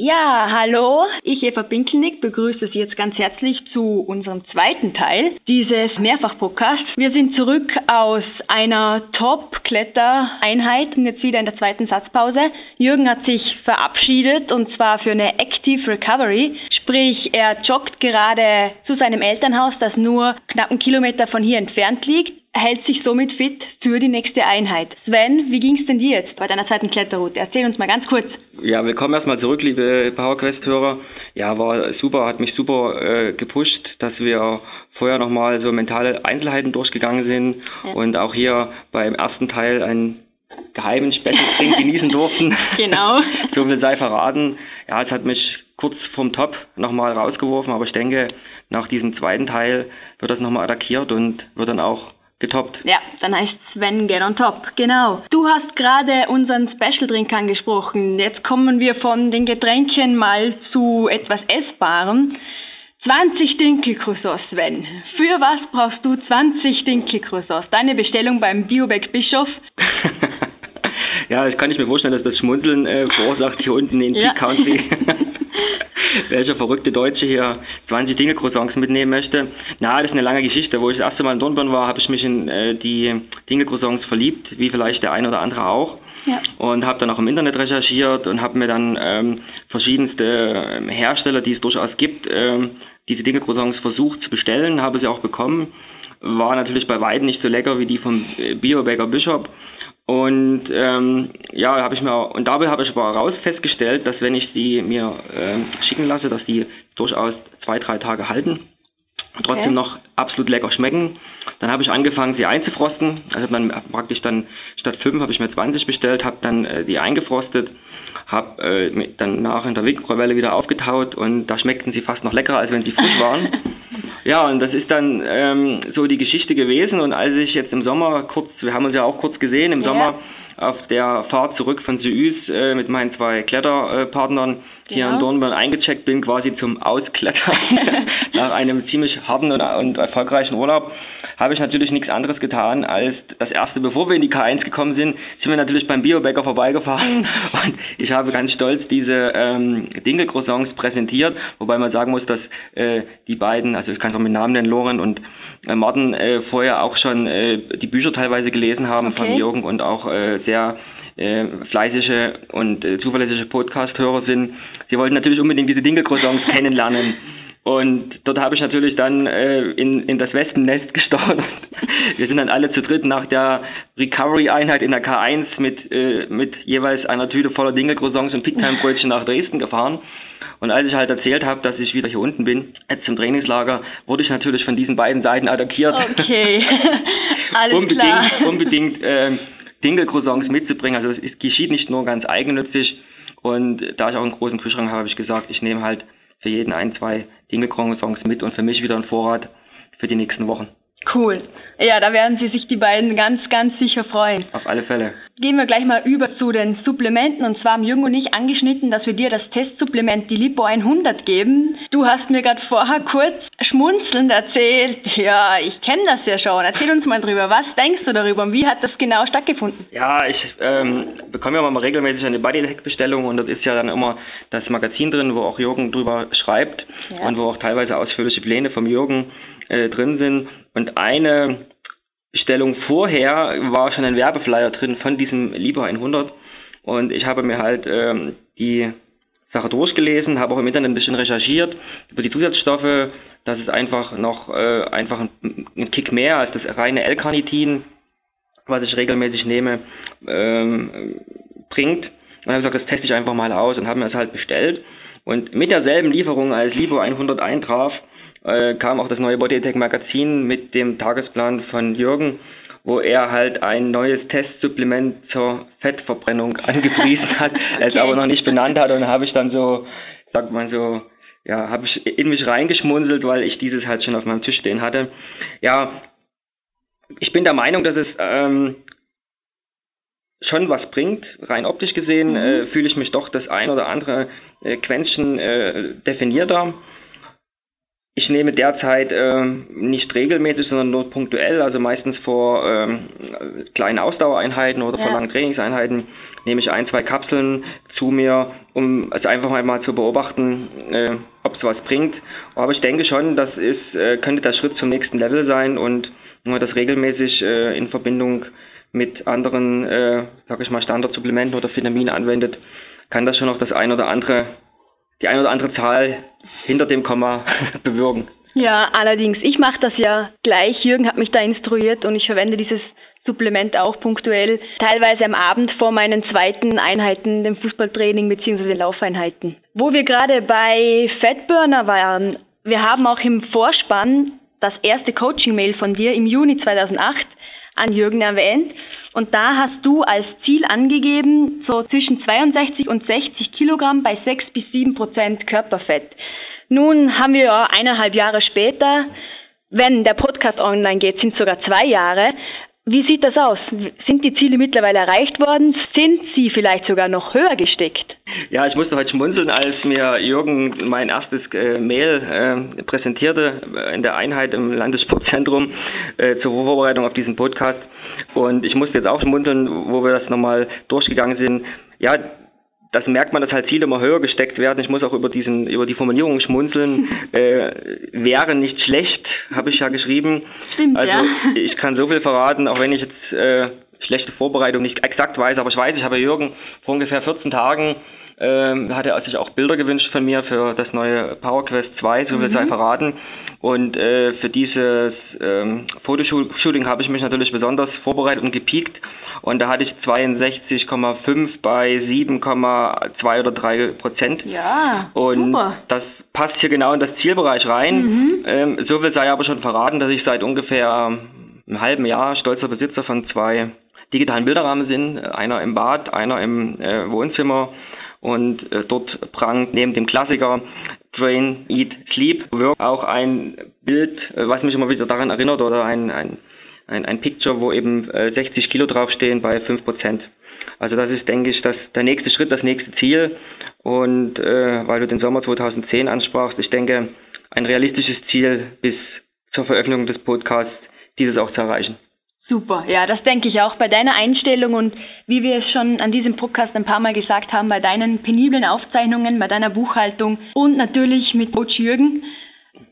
Ja, hallo, ich Eva Pinkelnick begrüße Sie jetzt ganz herzlich zu unserem zweiten Teil dieses Mehrfach-Podcasts. Wir sind zurück aus einer Top-Kletter-Einheit und jetzt wieder in der zweiten Satzpause. Jürgen hat sich verabschiedet und zwar für eine Active Recovery, Sprich, er joggt gerade zu seinem Elternhaus, das nur knapp einen Kilometer von hier entfernt liegt, hält sich somit fit für die nächste Einheit. Sven, wie ging es denn dir jetzt bei deiner zweiten Kletterroute? Erzähl uns mal ganz kurz. Ja, willkommen erstmal zurück, liebe PowerQuest-Hörer. Ja, war super, hat mich super äh, gepusht, dass wir vorher nochmal so mentale Einzelheiten durchgegangen sind ja. und auch hier beim ersten Teil einen geheimen Special genießen durften. Genau. so viel sei verraten. Ja, es hat mich kurz vom Top nochmal rausgeworfen, aber ich denke, nach diesem zweiten Teil wird das nochmal attackiert und wird dann auch getoppt. Ja, dann heißt Sven get on top. Genau. Du hast gerade unseren Special Drink angesprochen. Jetzt kommen wir von den Getränken mal zu etwas Essbarem. 20 Dinkelcroissants, Sven. Für was brauchst du 20 Dinkelcroissants? Deine Bestellung beim Biobeck Bischof? ja, das kann ich mir vorstellen, dass das Schmunzeln äh, verursacht hier unten in ja. Peak Country. welcher verrückte Deutsche hier 20 Dinge Croissants mitnehmen möchte. Na, das ist eine lange Geschichte. Wo ich das erste Mal in Dornbirn war, habe ich mich in äh, die Dinge Croissants verliebt, wie vielleicht der eine oder andere auch. Ja. Und habe dann auch im Internet recherchiert und habe mir dann ähm, verschiedenste ähm, Hersteller, die es durchaus gibt, ähm, diese Dinge Croissants versucht zu bestellen, habe sie auch bekommen. War natürlich bei weitem nicht so lecker wie die vom äh, Biobaker Bishop. Und ähm, ja, habe ich mir und dabei habe ich aber heraus festgestellt, dass wenn ich sie mir äh, schicken lasse, dass die durchaus zwei, drei Tage halten und trotzdem okay. noch absolut lecker schmecken. Dann habe ich angefangen, sie einzufrosten. Also dann praktisch dann statt fünf habe ich mir 20 bestellt, habe dann äh, die eingefrostet, habe äh, dann nach in der Mikrowelle wieder aufgetaut und da schmeckten sie fast noch leckerer, als wenn sie frisch waren. Ja, und das ist dann ähm, so die Geschichte gewesen. Und als ich jetzt im Sommer kurz, wir haben uns ja auch kurz gesehen, im ja. Sommer auf der Fahrt zurück von Süß äh, mit meinen zwei Kletterpartnern hier in genau. Dornbirn eingecheckt bin, quasi zum Ausklettern nach einem ziemlich harten und, und erfolgreichen Urlaub habe ich natürlich nichts anderes getan als das erste, bevor wir in die K1 gekommen sind, sind wir natürlich beim Biobäcker vorbeigefahren und ich habe ganz stolz diese ähm, Dinkelcroissants präsentiert, wobei man sagen muss, dass äh, die beiden, also ich kann es auch mit Namen nennen, Loren und Martin äh, vorher auch schon äh, die Bücher teilweise gelesen haben okay. von Jürgen und auch äh, sehr fleißige und zuverlässige Podcast-Hörer sind. Sie wollten natürlich unbedingt diese Dinkelcroissants kennenlernen. Und dort habe ich natürlich dann äh, in, in das Wespennest gestartet. Wir sind dann alle zu dritt nach der Recovery-Einheit in der K1 mit, äh, mit jeweils einer Tüte voller Dingelcroissants und Picktime-Brötchen nach Dresden gefahren. Und als ich halt erzählt habe, dass ich wieder hier unten bin, jetzt zum Trainingslager, wurde ich natürlich von diesen beiden Seiten attackiert. Okay, alles unbedingt, klar. Unbedingt äh, Dingelcroissants mitzubringen. Also es geschieht nicht nur ganz eigennützig. Und da ich auch einen großen Kühlschrank habe, habe ich gesagt, ich nehme halt für jeden ein, zwei Dinge-Songs mit und für mich wieder ein Vorrat für die nächsten Wochen. Cool. Ja, da werden Sie sich die beiden ganz, ganz sicher freuen. Auf alle Fälle. Gehen wir gleich mal über zu den Supplementen. Und zwar haben Jürgen und ich angeschnitten, dass wir dir das Testsupplement, die Lipo 100 geben. Du hast mir gerade vorher kurz schmunzelnd erzählt. Ja, ich kenne das ja schon. Erzähl uns mal drüber. Was denkst du darüber und wie hat das genau stattgefunden? Ja, ich ähm, bekomme ja mal regelmäßig eine Bodyhack-Bestellung und das ist ja dann immer das Magazin drin, wo auch Jürgen drüber schreibt ja. und wo auch teilweise ausführliche Pläne vom Jürgen äh, drin sind. Und eine Stellung vorher war schon ein Werbeflyer drin von diesem Libre 100. Und ich habe mir halt ähm, die Sache durchgelesen, habe auch im Internet ein bisschen recherchiert über die Zusatzstoffe. Das ist einfach noch äh, einfach ein, ein Kick mehr als das reine L-Carnitin, was ich regelmäßig nehme, ähm, bringt. Und habe gesagt, das teste ich einfach mal aus und habe mir das halt bestellt. Und mit derselben Lieferung als Libre 100 eintraf, äh, kam auch das neue Bodytech Magazin mit dem Tagesplan von Jürgen, wo er halt ein neues Testsupplement zur Fettverbrennung angepriesen hat, okay. es aber noch nicht benannt hat und habe ich dann so, sagt man so, ja, habe ich in mich reingeschmunzelt, weil ich dieses halt schon auf meinem Tisch stehen hatte. Ja, ich bin der Meinung, dass es ähm, schon was bringt. Rein optisch gesehen mhm. äh, fühle ich mich doch das ein oder andere äh, Quäntchen äh, definierter. Ich nehme derzeit äh, nicht regelmäßig, sondern nur punktuell, also meistens vor ähm, kleinen Ausdauereinheiten oder ja. vor langen Trainingseinheiten nehme ich ein, zwei Kapseln zu mir, um es einfach mal zu beobachten, äh, ob es was bringt. Aber ich denke schon, das ist, äh, könnte der Schritt zum nächsten Level sein und wenn man das regelmäßig äh, in Verbindung mit anderen, äh, sag ich mal, Standardsupplementen oder Vitaminen anwendet, kann das schon noch das ein oder andere die eine oder andere Zahl hinter dem Komma bewirken. Ja, allerdings, ich mache das ja gleich. Jürgen hat mich da instruiert und ich verwende dieses Supplement auch punktuell, teilweise am Abend vor meinen zweiten Einheiten, dem Fußballtraining bzw. Laufeinheiten. Wo wir gerade bei Fatburner waren, wir haben auch im Vorspann das erste Coaching-Mail von dir im Juni 2008 an Jürgen erwähnt. Und da hast du als Ziel angegeben, so zwischen 62 und 60 Kilogramm bei 6 bis 7 Prozent Körperfett. Nun haben wir ja eineinhalb Jahre später, wenn der Podcast online geht, sind sogar zwei Jahre. Wie sieht das aus? Sind die Ziele mittlerweile erreicht worden? Sind sie vielleicht sogar noch höher gesteckt? Ja, ich musste heute schmunzeln, als mir Jürgen mein erstes äh, Mail äh, präsentierte in der Einheit im Landessportzentrum äh, zur Vorbereitung auf diesen Podcast. Und ich musste jetzt auch schmunzeln, wo wir das nochmal durchgegangen sind. Ja, das merkt man, dass halt Ziele immer höher gesteckt werden. Ich muss auch über diesen, über die Formulierung schmunzeln. äh, wäre nicht schlecht, habe ich ja geschrieben. Stimmt, also ja. ich kann so viel verraten, auch wenn ich jetzt äh, schlechte Vorbereitung nicht exakt weiß, aber ich weiß, ich habe Jürgen vor ungefähr 14 Tagen ähm, hat er sich auch Bilder gewünscht von mir für das neue PowerQuest 2, so viel sei Mhm. verraten. Und äh, für dieses ähm, Fotoshooting habe ich mich natürlich besonders vorbereitet und gepiekt. Und da hatte ich 62,5 bei 7,2 oder 3 Prozent. Ja, Und super. das passt hier genau in das Zielbereich rein. Mhm. Ähm, so viel sei aber schon verraten, dass ich seit ungefähr einem halben Jahr stolzer Besitzer von zwei digitalen Bilderrahmen bin. Einer im Bad, einer im äh, Wohnzimmer. Und äh, dort prangt neben dem Klassiker Train, Eat, Sleep, Work auch ein Bild, äh, was mich immer wieder daran erinnert oder ein, ein, ein, ein Picture, wo eben äh, 60 Kilo draufstehen bei 5 Prozent. Also das ist, denke ich, das, der nächste Schritt, das nächste Ziel. Und äh, weil du den Sommer 2010 ansprachst, ich denke, ein realistisches Ziel bis zur Veröffentlichung des Podcasts, dieses auch zu erreichen. Super, ja, das denke ich auch bei deiner Einstellung und wie wir es schon an diesem Podcast ein paar Mal gesagt haben, bei deinen peniblen Aufzeichnungen, bei deiner Buchhaltung und natürlich mit Coach Jürgen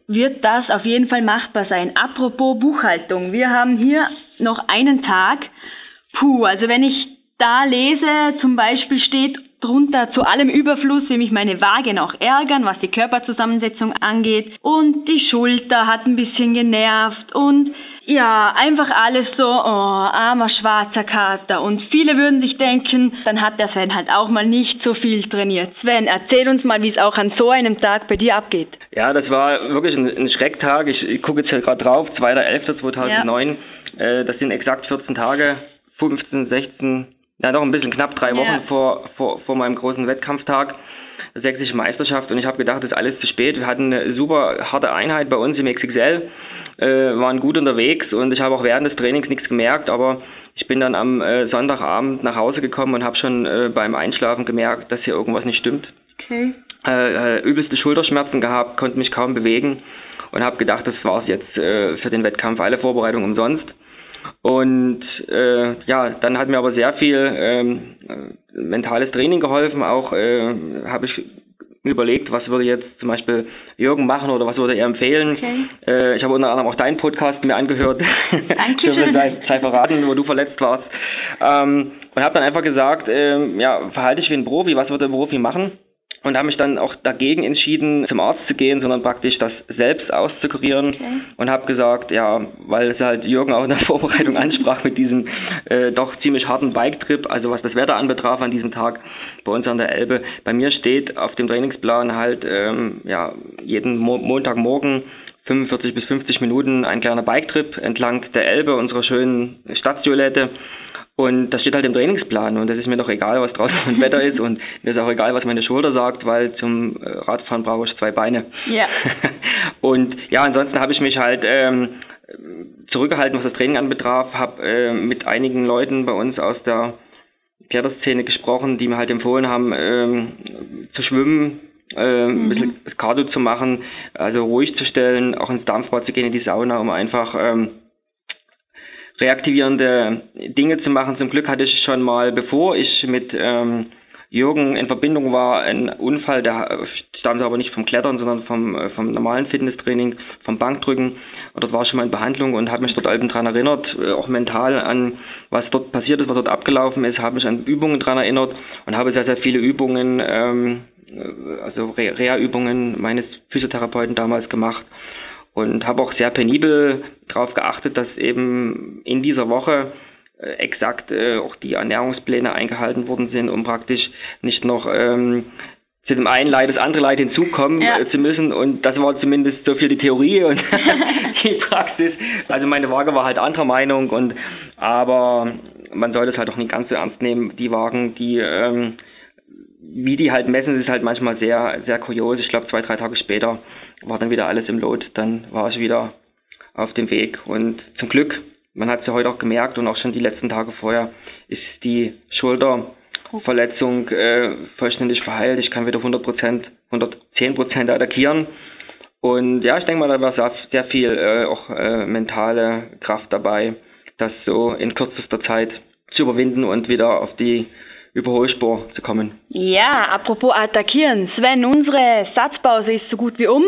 wird das auf jeden Fall machbar sein. Apropos Buchhaltung, wir haben hier noch einen Tag. Puh, also wenn ich da lese, zum Beispiel steht drunter zu allem Überfluss will mich meine Waage noch ärgern, was die Körperzusammensetzung angeht. Und die Schulter hat ein bisschen genervt und ja, einfach alles so, oh, armer schwarzer Kater. Und viele würden sich denken, dann hat der Sven halt auch mal nicht so viel trainiert. Sven, erzähl uns mal, wie es auch an so einem Tag bei dir abgeht. Ja, das war wirklich ein, ein Schrecktag. Ich, ich gucke jetzt hier gerade drauf, 2.11.2009. Äh, das sind exakt 14 Tage, 15, 16, ja noch ein bisschen knapp drei Ja. Wochen vor, vor, vor meinem großen Wettkampftag. Sächsische Meisterschaft und ich habe gedacht, das ist alles zu spät. Wir hatten eine super harte Einheit bei uns im XXL, äh, waren gut unterwegs und ich habe auch während des Trainings nichts gemerkt, aber ich bin dann am äh, Sonntagabend nach Hause gekommen und habe schon äh, beim Einschlafen gemerkt, dass hier irgendwas nicht stimmt Okay. äh, äh, übelste Schulterschmerzen gehabt, konnte mich kaum bewegen und habe gedacht, das war's jetzt äh, für den Wettkampf, alle Vorbereitungen umsonst. Und äh, ja, dann hat mir aber sehr viel ähm, äh, mentales Training geholfen. Auch äh, habe ich mir überlegt, was würde jetzt zum Beispiel Jürgen machen oder was würde er empfehlen. Okay. Äh, ich habe unter anderem auch deinen Podcast mir angehört. Dankeschön. sei verraten, wo du verletzt warst. Ähm, und habe dann einfach gesagt, ähm, ja, verhalte dich wie ein Profi, was würde ein Profi machen? Und habe mich dann auch dagegen entschieden, zum Arzt zu gehen, sondern praktisch das selbst auszukurieren. Okay. Und habe gesagt, ja, weil es halt Jürgen auch in der Vorbereitung ansprach mit diesem äh, doch ziemlich harten Biketrip, also was das Wetter anbetraf an diesem Tag bei uns an der Elbe. Bei mir steht auf dem Trainingsplan halt ähm, ja jeden Mo Montagmorgen 45 bis 50 Minuten ein kleiner Biketrip entlang der Elbe, unserer schönen Stadtviolette. Und das steht halt im Trainingsplan und das ist mir doch egal, was draußen für ein Wetter ist und mir ist auch egal, was meine Schulter sagt, weil zum äh, Radfahren brauche ich zwei Beine. Ja. und ja, ansonsten habe ich mich halt ähm, zurückgehalten, was das Training anbetraf, habe äh, mit einigen Leuten bei uns aus der Kletterszene gesprochen, die mir halt empfohlen haben, ähm, zu schwimmen, äh, ein bisschen das Cardio zu machen, also ruhig zu stellen, auch ins Dampfbad zu gehen, in die Sauna, um einfach ähm, reaktivierende Dinge zu machen. Zum Glück hatte ich schon mal, bevor ich mit ähm, Jürgen in Verbindung war, ein Unfall, der stammt aber nicht vom Klettern, sondern vom, äh, vom normalen Fitnesstraining, vom Bankdrücken. Und dort war schon mal in Behandlung und habe mich dort eben dran erinnert, äh, auch mental an, was dort passiert ist, was dort abgelaufen ist, habe mich an Übungen dran erinnert und habe sehr, sehr viele Übungen ähm, also Reha-Übungen meines Physiotherapeuten damals gemacht und habe auch sehr penibel darauf geachtet, dass eben in dieser Woche äh, exakt äh, auch die Ernährungspläne eingehalten worden sind, um praktisch nicht noch ähm, zu dem einen Leid das andere Leid hinzukommen ja. äh, zu müssen. Und das war zumindest so viel die Theorie und die Praxis. Also meine Waage war halt anderer Meinung und aber man sollte es halt auch nicht ganz so ernst nehmen. Die Wagen, die ähm, wie die halt messen, ist halt manchmal sehr, sehr kurios. Ich glaube, zwei, drei Tage später war dann wieder alles im Lot. Dann war ich wieder auf dem Weg. Und zum Glück, man hat es ja heute auch gemerkt und auch schon die letzten Tage vorher, ist die Schulterverletzung äh, vollständig verheilt. Ich kann wieder 100 Prozent, 110 Prozent attackieren. Und ja, ich denke mal, da war sehr viel äh, auch äh, mentale Kraft dabei, das so in kürzester Zeit zu überwinden und wieder auf die Überholspur zu kommen. Ja, apropos attackieren. Sven, unsere Satzpause ist so gut wie um.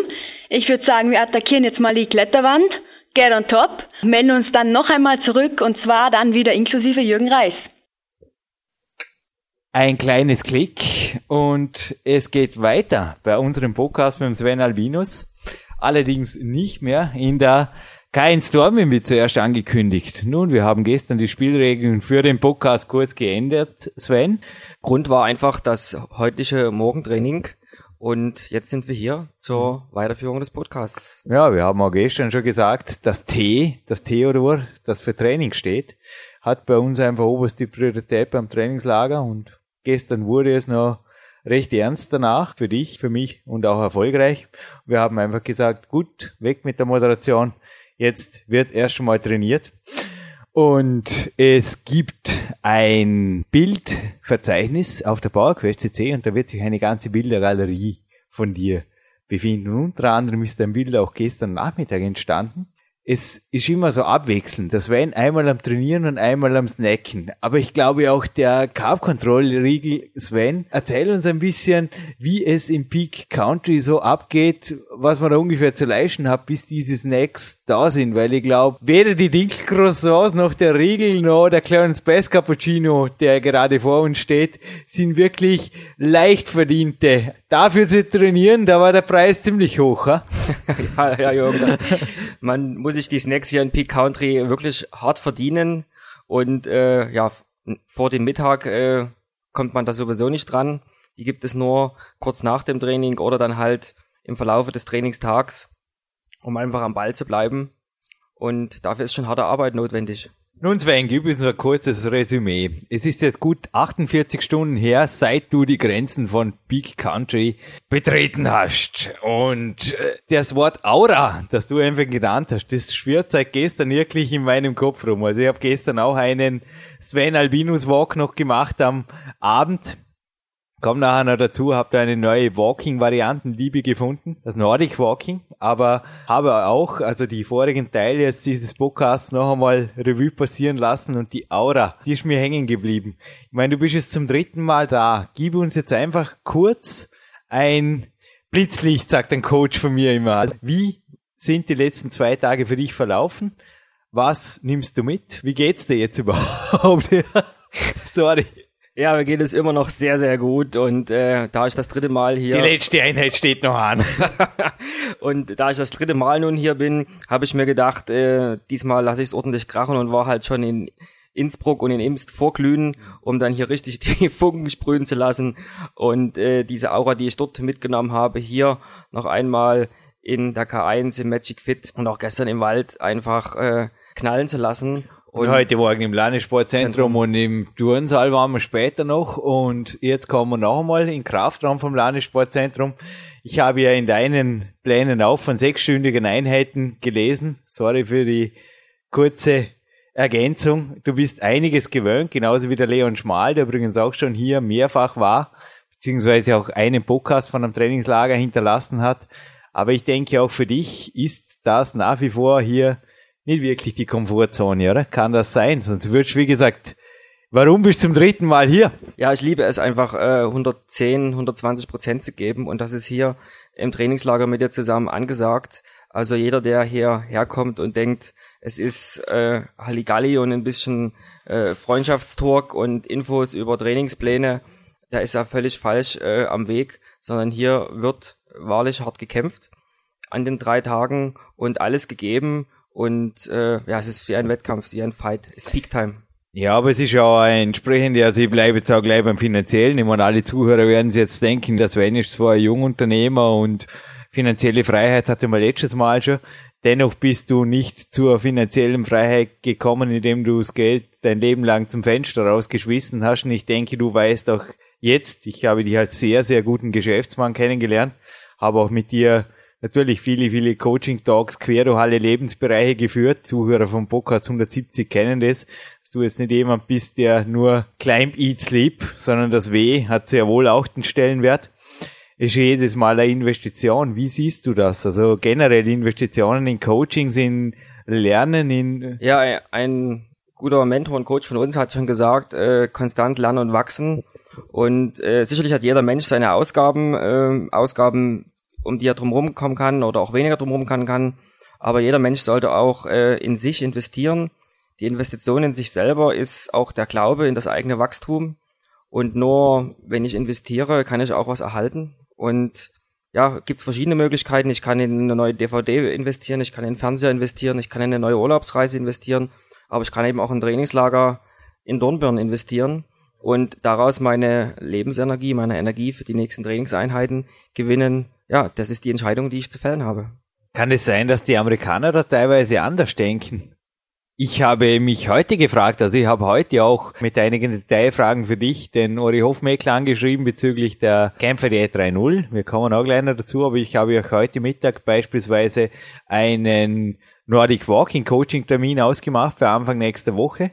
Ich würde sagen, wir attackieren jetzt mal die Kletterwand, get on top, melden uns dann noch einmal zurück und zwar dann wieder inklusive Jürgen Reis. Ein kleines Klick und es geht weiter bei unserem Podcast mit Sven Albinus. Allerdings nicht mehr in der kein Storm wie zuerst angekündigt. Nun, wir haben gestern die Spielregeln für den Podcast kurz geändert, Sven. Grund war einfach das heutige Morgentraining und jetzt sind wir hier zur Weiterführung des Podcasts. Ja, wir haben auch gestern schon gesagt, das T, das Theodor, das für Training steht, hat bei uns einfach oberste Priorität beim Trainingslager und gestern wurde es noch recht ernst danach, für dich, für mich und auch erfolgreich. Wir haben einfach gesagt, gut, weg mit der Moderation, Jetzt wird erst einmal trainiert. Und es gibt ein Bildverzeichnis auf der PowerQuest CC und da wird sich eine ganze Bildergalerie von dir befinden. unter anderem ist ein Bild auch gestern Nachmittag entstanden es ist immer so abwechselnd. Das Sven einmal am Trainieren und einmal am Snacken. Aber ich glaube auch der Carb Control Riegel Sven, erzähl uns ein bisschen, wie es im Peak Country so abgeht, was man da ungefähr zu leisten hat, bis diese Snacks da sind. Weil ich glaube, weder die Dinkelcroissants noch der Riegel noch der kleine Space Cappuccino, der gerade vor uns steht, sind wirklich leicht verdiente. Dafür zu trainieren, da war der Preis ziemlich hoch. Ja, ja, Jürgen. Man muss sich die Snacks hier in Peak Country wirklich hart verdienen. Und äh, ja, vor dem Mittag äh, kommt man da sowieso nicht dran. Die gibt es nur kurz nach dem Training oder dann halt im Verlaufe des Trainingstags, um einfach am Ball zu bleiben. Und dafür ist schon harte Arbeit notwendig. Nun Sven, gib uns ein kurzes Resümee. Es ist jetzt gut 48 Stunden her, seit du die Grenzen von Big Country betreten hast. Und äh, das Wort Aura, das du einfach genannt hast, das schwirrt seit gestern wirklich in meinem Kopf rum. Also ich habe gestern auch einen Sven Albinus Walk noch gemacht am Abend Komm nachher noch dazu, habt ihr eine neue Walking-Variantenliebe gefunden, das Nordic Walking, aber habe auch, also die vorigen Teile jetzt dieses Podcasts noch einmal Revue passieren lassen und die Aura, die ist mir hängen geblieben. Ich meine, du bist jetzt zum dritten Mal da. Gib uns jetzt einfach kurz ein Blitzlicht, sagt ein Coach von mir immer. Also, wie sind die letzten zwei Tage für dich verlaufen? Was nimmst du mit? Wie geht's dir jetzt überhaupt? Sorry. Ja, mir geht es immer noch sehr, sehr gut und äh, da ich das dritte Mal hier... Die letzte Einheit steht noch an. und da ich das dritte Mal nun hier bin, habe ich mir gedacht, äh, diesmal lasse ich es ordentlich krachen und war halt schon in Innsbruck und in Imst vorglühen, um dann hier richtig die Funken sprühen zu lassen und äh, diese Aura, die ich dort mitgenommen habe, hier noch einmal in der K1 im Magic Fit und auch gestern im Wald einfach äh, knallen zu lassen und heute Morgen im Landessportzentrum und im Turnsaal waren wir später noch und jetzt kommen wir noch einmal in Kraftraum vom Landessportzentrum. Ich habe ja in deinen Plänen auch von sechsstündigen Einheiten gelesen. Sorry für die kurze Ergänzung. Du bist einiges gewöhnt, genauso wie der Leon Schmal, der übrigens auch schon hier mehrfach war, beziehungsweise auch einen Podcast von einem Trainingslager hinterlassen hat. Aber ich denke auch für dich ist das nach wie vor hier nicht wirklich die Komfortzone, oder? Kann das sein? Sonst würdest du, wie gesagt, warum bist du zum dritten Mal hier? Ja, ich liebe es einfach, äh, 110, 120 Prozent zu geben und das ist hier im Trainingslager mit dir zusammen angesagt. Also jeder, der hier herkommt und denkt, es ist äh, Halligalli und ein bisschen äh, Freundschaftstalk und Infos über Trainingspläne, der ist ja völlig falsch äh, am Weg, sondern hier wird wahrlich hart gekämpft an den drei Tagen und alles gegeben und äh, ja, es ist wie ein Wettkampf, wie ein Fight, es ist Peak Time. Ja, aber es ist auch entsprechend, also ich bleibe jetzt auch gleich beim Finanziellen. Ich meine, alle Zuhörer werden sich jetzt denken, dass Sven ist zwar ein Jungunternehmer und finanzielle Freiheit hatte man letztes Mal schon. Dennoch bist du nicht zur finanziellen Freiheit gekommen, indem du das Geld dein Leben lang zum Fenster rausgeschmissen hast. Und ich denke, du weißt auch jetzt, ich habe dich als sehr, sehr guten Geschäftsmann kennengelernt, habe auch mit dir natürlich viele, viele Coaching-Talks quer durch alle Lebensbereiche geführt. Zuhörer vom Podcast 170 kennen das. Dass du jetzt nicht jemand bist, der nur climb, eat, sleep, sondern das W hat sehr wohl auch den Stellenwert. Ist jedes Mal eine Investition. Wie siehst du das? Also generell Investitionen in Coachings, in Lernen, in... Ja, ein guter Mentor und Coach von uns hat schon gesagt, äh, konstant lernen und wachsen. Und äh, sicherlich hat jeder Mensch seine Ausgaben, äh, Ausgaben um die er drumherum kommen kann oder auch weniger drumherum kann, kann. Aber jeder Mensch sollte auch äh, in sich investieren. Die Investition in sich selber ist auch der Glaube in das eigene Wachstum. Und nur wenn ich investiere, kann ich auch was erhalten. Und ja, gibt es verschiedene Möglichkeiten. Ich kann in eine neue DVD investieren, ich kann in den Fernseher investieren, ich kann in eine neue Urlaubsreise investieren, aber ich kann eben auch in ein Trainingslager in Dornbirn investieren und daraus meine Lebensenergie, meine Energie für die nächsten Trainingseinheiten gewinnen. Ja, das ist die Entscheidung, die ich zu fällen habe. Kann es sein, dass die Amerikaner da teilweise anders denken? Ich habe mich heute gefragt, also ich habe heute auch mit einigen Detailfragen für dich den Ori Hofmeckler angeschrieben bezüglich der Kämpfer der E30. Wir kommen auch gleich noch dazu, aber ich habe auch heute Mittag beispielsweise einen Nordic Walking Coaching Termin ausgemacht für Anfang nächster Woche.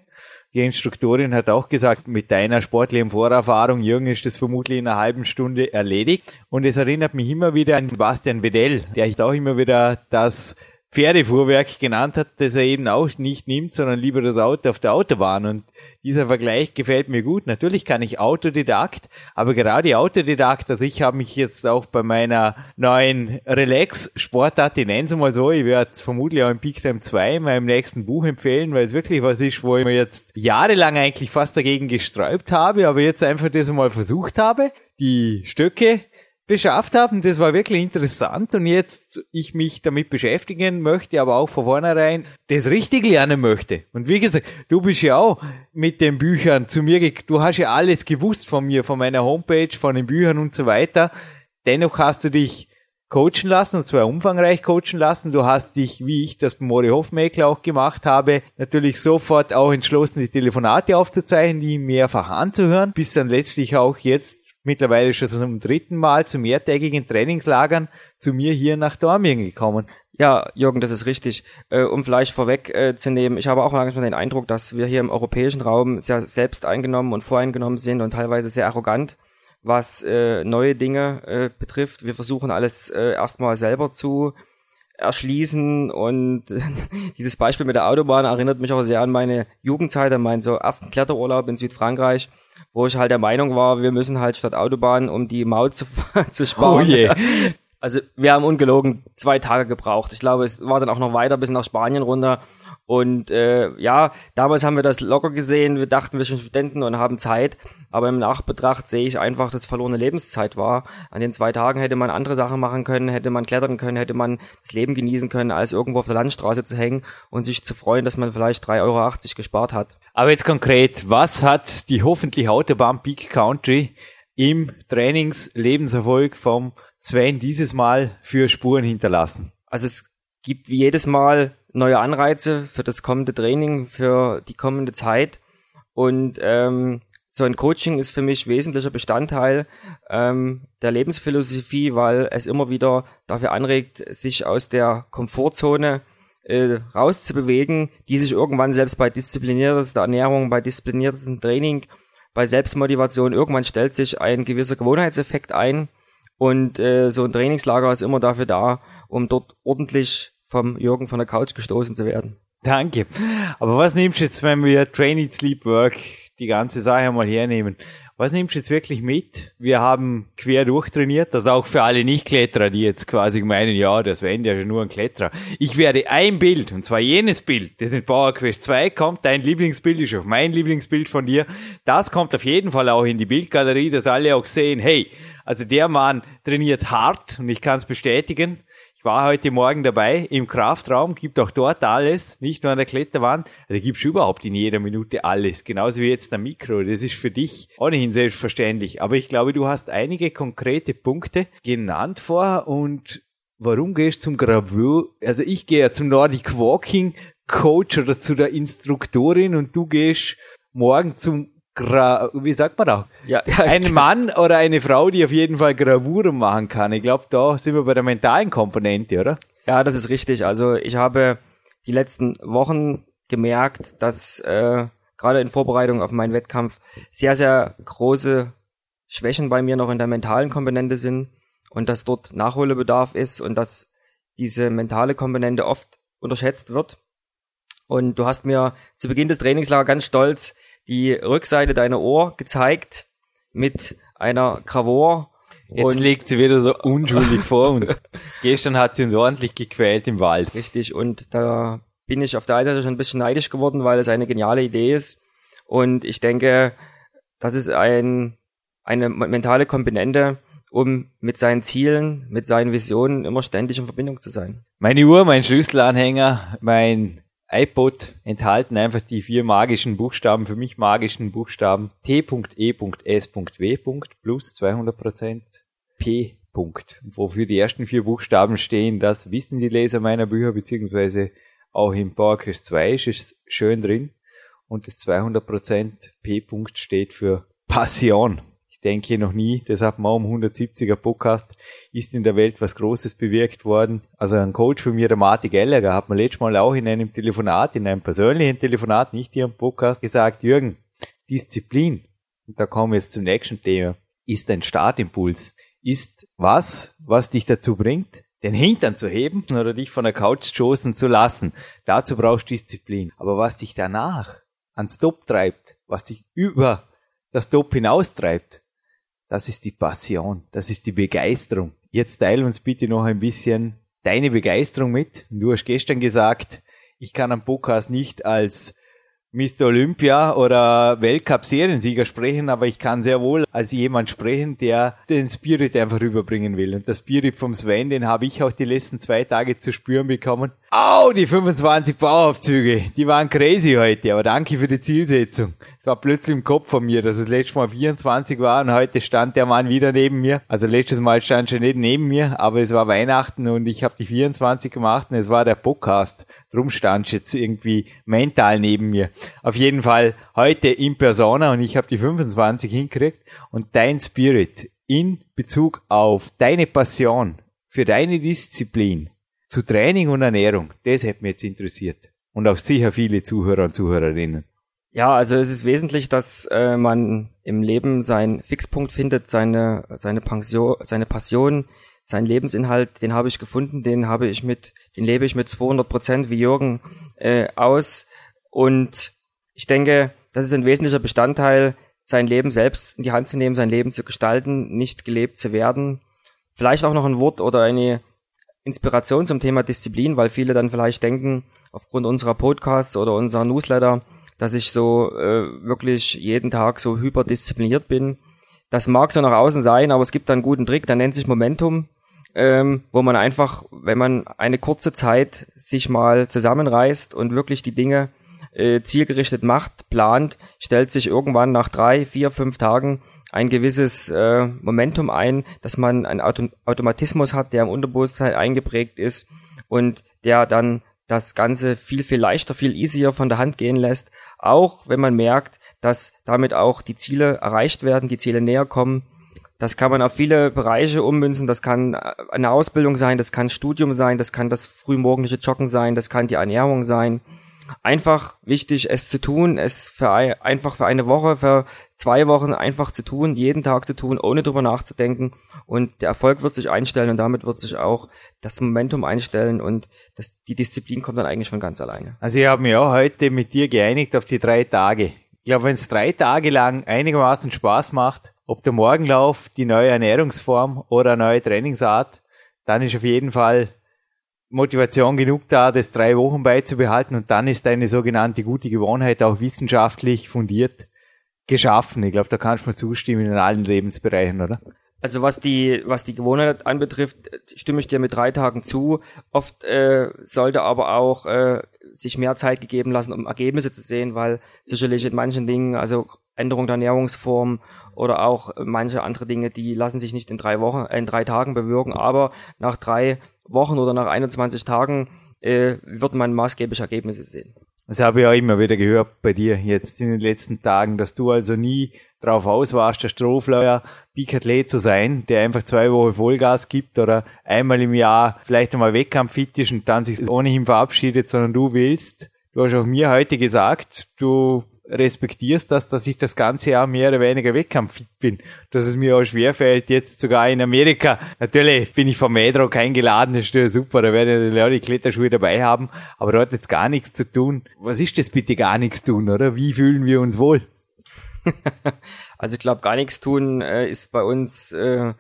Die Instruktorin hat auch gesagt, mit deiner sportlichen Vorerfahrung, Jürgen, ist das vermutlich in einer halben Stunde erledigt. Und es erinnert mich immer wieder an Bastian Wedell, der ich auch immer wieder das Pferdefuhrwerk genannt hat, das er eben auch nicht nimmt, sondern lieber das Auto auf der Autobahn. Und dieser Vergleich gefällt mir gut. Natürlich kann ich Autodidakt, aber gerade Autodidakt, also ich habe mich jetzt auch bei meiner neuen Relax-Sportart, ich nenne es mal so, ich werde es vermutlich auch im Peak Time 2 in meinem nächsten Buch empfehlen, weil es wirklich was ist, wo ich mir jetzt jahrelang eigentlich fast dagegen gesträubt habe, aber jetzt einfach das mal versucht habe, die Stöcke beschafft haben. Das war wirklich interessant und jetzt ich mich damit beschäftigen möchte, aber auch von vornherein das richtig lernen möchte. Und wie gesagt, du bist ja auch mit den Büchern zu mir, du hast ja alles gewusst von mir, von meiner Homepage, von den Büchern und so weiter. Dennoch hast du dich coachen lassen, und zwar umfangreich coachen lassen. Du hast dich, wie ich das bei Mori Hofmeckler auch gemacht habe, natürlich sofort auch entschlossen, die Telefonate aufzuzeichnen, die mehrfach anzuhören, bis dann letztlich auch jetzt mittlerweile schon zum dritten Mal zu mehrtägigen Trainingslagern zu mir hier nach Dormien gekommen. Ja, Jürgen, das ist richtig. Äh, um vielleicht vorweg äh, zu nehmen, ich habe auch langsam den Eindruck, dass wir hier im europäischen Raum sehr selbst eingenommen und voreingenommen sind und teilweise sehr arrogant, was äh, neue Dinge äh, betrifft. Wir versuchen alles äh, erstmal selber zu erschließen und dieses Beispiel mit der Autobahn erinnert mich auch sehr an meine Jugendzeit, an meinen so ersten Kletterurlaub in Südfrankreich wo ich halt der Meinung war, wir müssen halt statt Autobahn, um die Maut zu, zu sparen. Oh je. Also wir haben ungelogen zwei Tage gebraucht. Ich glaube, es war dann auch noch weiter bis nach Spanien runter. Und äh, ja, damals haben wir das locker gesehen. Wir dachten, wir sind Studenten und haben Zeit. Aber im Nachbetracht sehe ich einfach, dass verlorene Lebenszeit war. An den zwei Tagen hätte man andere Sachen machen können, hätte man klettern können, hätte man das Leben genießen können, als irgendwo auf der Landstraße zu hängen und sich zu freuen, dass man vielleicht 3,80 Euro gespart hat. Aber jetzt konkret, was hat die hoffentlich Autobahn Peak Country im Trainingslebenserfolg vom Sven dieses Mal für Spuren hinterlassen? Also es gibt wie jedes Mal neue Anreize für das kommende Training, für die kommende Zeit. Und ähm, so ein Coaching ist für mich wesentlicher Bestandteil ähm, der Lebensphilosophie, weil es immer wieder dafür anregt, sich aus der Komfortzone äh, rauszubewegen, die sich irgendwann selbst bei disziplinierter Ernährung, bei diszipliniertem Training, bei Selbstmotivation, irgendwann stellt sich ein gewisser Gewohnheitseffekt ein und äh, so ein Trainingslager ist immer dafür da, um dort ordentlich vom Jürgen von der Couch gestoßen zu werden. Danke. Aber was nimmst du jetzt, wenn wir Training Sleep Work die ganze Sache mal hernehmen? Was nimmst du jetzt wirklich mit? Wir haben quer durchtrainiert, das auch für alle Nicht-Kletterer, die jetzt quasi meinen, ja, das wäre ja nur ein Kletterer. Ich werde ein Bild, und zwar jenes Bild, das in Power Quest 2 kommt, dein Lieblingsbild ist auch mein Lieblingsbild von dir. Das kommt auf jeden Fall auch in die Bildgalerie, dass alle auch sehen, hey, also der Mann trainiert hart und ich kann es bestätigen war heute Morgen dabei im Kraftraum, gibt auch dort alles, nicht nur an der Kletterwand, da gibt's überhaupt in jeder Minute alles, genauso wie jetzt am Mikro. Das ist für dich ohnehin selbstverständlich. Aber ich glaube, du hast einige konkrete Punkte genannt vorher und warum gehst du zum Gravur? Also ich gehe ja zum Nordic Walking Coach oder zu der Instruktorin und du gehst morgen zum Gra wie sagt man da? Ja, ja, ein Mann oder eine Frau, die auf jeden Fall Gravuren machen kann. Ich glaube, da sind wir bei der mentalen Komponente, oder? Ja, das ist richtig. Also ich habe die letzten Wochen gemerkt, dass äh, gerade in Vorbereitung auf meinen Wettkampf sehr, sehr große Schwächen bei mir noch in der mentalen Komponente sind und dass dort Nachholbedarf ist und dass diese mentale Komponente oft unterschätzt wird. Und du hast mir zu Beginn des Trainingslagers ganz stolz die Rückseite deiner Ohr gezeigt mit einer Gravur. Jetzt liegt sie wieder so unschuldig vor uns. Gestern hat sie uns ordentlich gequält im Wald. Richtig, und da bin ich auf der einen Seite schon ein bisschen neidisch geworden, weil es eine geniale Idee ist. Und ich denke, das ist ein, eine mentale Komponente, um mit seinen Zielen, mit seinen Visionen immer ständig in Verbindung zu sein. Meine Uhr, mein Schlüsselanhänger, mein iPod enthalten einfach die vier magischen Buchstaben, für mich magischen Buchstaben T.E.S.W. plus 200% P. Wofür die ersten vier Buchstaben stehen, das wissen die Leser meiner Bücher, beziehungsweise auch im PowerQuest 2 ist es schön drin. Und das 200% P. steht für Passion denke noch nie, deshalb mal um 170er Podcast, ist in der Welt was Großes bewirkt worden. Also ein Coach von mir, der Martin Gallagher, hat mir letztes Mal auch in einem Telefonat, in einem persönlichen Telefonat, nicht hier im Podcast, gesagt, Jürgen, Disziplin, und da kommen wir jetzt zum nächsten Thema, ist ein Startimpuls, ist was, was dich dazu bringt, den Hintern zu heben oder dich von der Couch stoßen zu lassen. Dazu brauchst du Disziplin. Aber was dich danach ans Top treibt, was dich über das Top hinaustreibt, das ist die Passion, das ist die Begeisterung. Jetzt teil uns bitte noch ein bisschen deine Begeisterung mit. Du hast gestern gesagt, ich kann am Podcast nicht als Mr. Olympia oder Weltcup-Seriensieger sprechen, aber ich kann sehr wohl als jemand sprechen, der den Spirit einfach rüberbringen will. Und der Spirit vom Sven, den habe ich auch die letzten zwei Tage zu spüren bekommen. Au, die 25 Bauaufzüge, die waren crazy heute, aber danke für die Zielsetzung. Es war plötzlich im Kopf von mir, dass es letztes Mal 24 war und heute stand der Mann wieder neben mir. Also letztes Mal stand schon nicht neben mir, aber es war Weihnachten und ich habe die 24 gemacht und es war der Podcast. Drum stand jetzt irgendwie mental neben mir. Auf jeden Fall heute in Persona und ich habe die 25 hinkriegt und dein Spirit in Bezug auf deine Passion für deine Disziplin zu Training und Ernährung, das hätte mich jetzt interessiert. Und auch sicher viele Zuhörer und Zuhörerinnen. Ja, also es ist wesentlich, dass äh, man im Leben seinen Fixpunkt findet, seine seine Pension, seine Passion, seinen Lebensinhalt, den habe ich gefunden, den habe ich mit, den lebe ich mit 200 Prozent wie Jürgen äh, aus und ich denke, das ist ein wesentlicher Bestandteil, sein Leben selbst in die Hand zu nehmen, sein Leben zu gestalten, nicht gelebt zu werden. Vielleicht auch noch ein Wort oder eine Inspiration zum Thema Disziplin, weil viele dann vielleicht denken, aufgrund unserer Podcasts oder unserer Newsletter, dass ich so äh, wirklich jeden Tag so hyperdiszipliniert bin. Das mag so nach außen sein, aber es gibt einen guten Trick, der nennt sich Momentum, ähm, wo man einfach, wenn man eine kurze Zeit sich mal zusammenreißt und wirklich die Dinge äh, zielgerichtet macht, plant, stellt sich irgendwann nach drei, vier, fünf Tagen ein gewisses äh, Momentum ein, dass man einen Auto Automatismus hat, der im Unterbewusstsein eingeprägt ist und der dann das Ganze viel, viel leichter, viel easier von der Hand gehen lässt, auch wenn man merkt, dass damit auch die Ziele erreicht werden, die Ziele näher kommen. Das kann man auf viele Bereiche ummünzen. Das kann eine Ausbildung sein, das kann Studium sein, das kann das frühmorgendliche Joggen sein, das kann die Ernährung sein einfach wichtig, es zu tun, es für ein, einfach für eine Woche, für zwei Wochen einfach zu tun, jeden Tag zu tun, ohne drüber nachzudenken. Und der Erfolg wird sich einstellen und damit wird sich auch das Momentum einstellen und das, die Disziplin kommt dann eigentlich von ganz alleine. Also ich habe mich auch heute mit dir geeinigt auf die drei Tage. Ich glaube, wenn es drei Tage lang einigermaßen Spaß macht, ob der Morgenlauf, die neue Ernährungsform oder eine neue Trainingsart, dann ist auf jeden Fall Motivation genug da, das drei Wochen beizubehalten und dann ist eine sogenannte gute Gewohnheit auch wissenschaftlich fundiert geschaffen. Ich glaube, da kannst du mir zustimmen in allen Lebensbereichen, oder? Also was die, was die Gewohnheit anbetrifft, stimme ich dir mit drei Tagen zu. Oft äh, sollte aber auch äh, sich mehr Zeit gegeben lassen, um Ergebnisse zu sehen, weil sicherlich in manchen Dingen, also Änderung der Ernährungsform oder auch manche andere Dinge, die lassen sich nicht in drei Wochen, in drei Tagen bewirken, aber nach drei Wochen oder nach 21 Tagen äh, wird man maßgeblich Ergebnisse sehen. Das habe ich auch immer wieder gehört bei dir jetzt in den letzten Tagen, dass du also nie drauf aus warst, der Strohfleuer Bikathlet zu sein, der einfach zwei Wochen Vollgas gibt oder einmal im Jahr vielleicht einmal Wettkampffit ist und dann sich ohnehin verabschiedet, sondern du willst, du hast auch mir heute gesagt, du respektierst das, dass ich das ganze Jahr mehr oder weniger wettkampffit bin. Dass es mir auch schwerfällt, jetzt sogar in Amerika. Natürlich bin ich vom Medrock eingeladen, das ist ja super, da werde ich die Kletterschuhe dabei haben, aber dort jetzt gar nichts zu tun. Was ist das bitte gar nichts tun, oder? Wie fühlen wir uns wohl? also ich glaube, gar nichts tun äh, ist bei uns äh,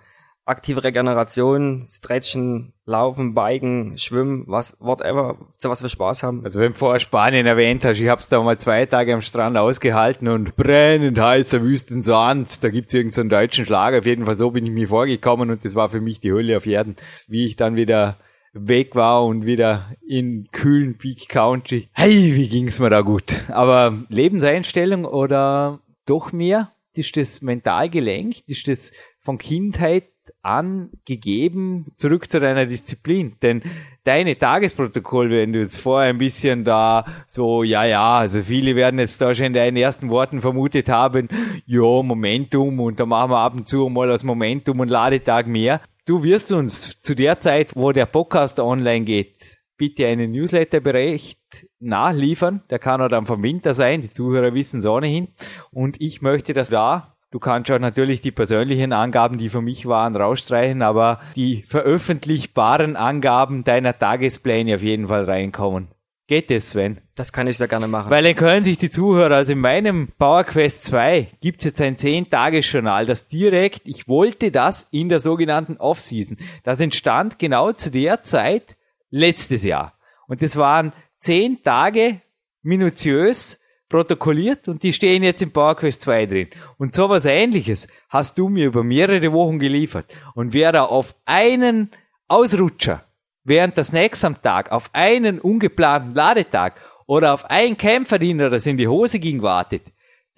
aktive Regeneration, Stretchen, Laufen, Biken, Schwimmen, was, whatever, zu was wir Spaß haben. Also wenn du vorher Spanien erwähnt hast, ich hab's da mal zwei Tage am Strand ausgehalten und brennend heißer Wüstensand, da gibt's irgendeinen so deutschen Schlag, auf jeden Fall so bin ich mir vorgekommen und das war für mich die Hölle auf Erden. Wie ich dann wieder weg war und wieder in kühlen Peak Country. Hey, wie ging's mir da gut. Aber Lebenseinstellung oder doch mehr? Ist das mental gelenkt? Ist das von Kindheit angegeben, zurück zu deiner Disziplin. Denn deine Tagesprotokoll, wenn du jetzt vorher ein bisschen da so, ja, ja, also viele werden jetzt da schon in deinen ersten Worten vermutet haben, ja, Momentum und da machen wir ab und zu mal aus Momentum und Ladetag mehr. Du wirst uns zu der Zeit, wo der Podcast online geht, bitte einen Newsletterbericht nachliefern. Der kann auch dann vom Winter sein. Die Zuhörer wissen es ohnehin. Und ich möchte, dass da Du kannst auch natürlich die persönlichen Angaben, die für mich waren, rausstreichen, aber die veröffentlichbaren Angaben deiner Tagespläne auf jeden Fall reinkommen. Geht es, Sven? Das kann ich sehr gerne machen. Weil dann können sich die Zuhörer, also in meinem PowerQuest 2 gibt es jetzt ein 10-Tages-Journal, das direkt, ich wollte das in der sogenannten Off-Season. Das entstand genau zu der Zeit letztes Jahr. Und das waren 10 Tage minutiös protokolliert und die stehen jetzt im PowerQuest 2 drin. Und sowas ähnliches hast du mir über mehrere Wochen geliefert. Und wer da auf einen Ausrutscher während des Snacks am Tag, auf einen ungeplanten Ladetag oder auf ein Kämpferdiener, das in die Hose ging, wartet,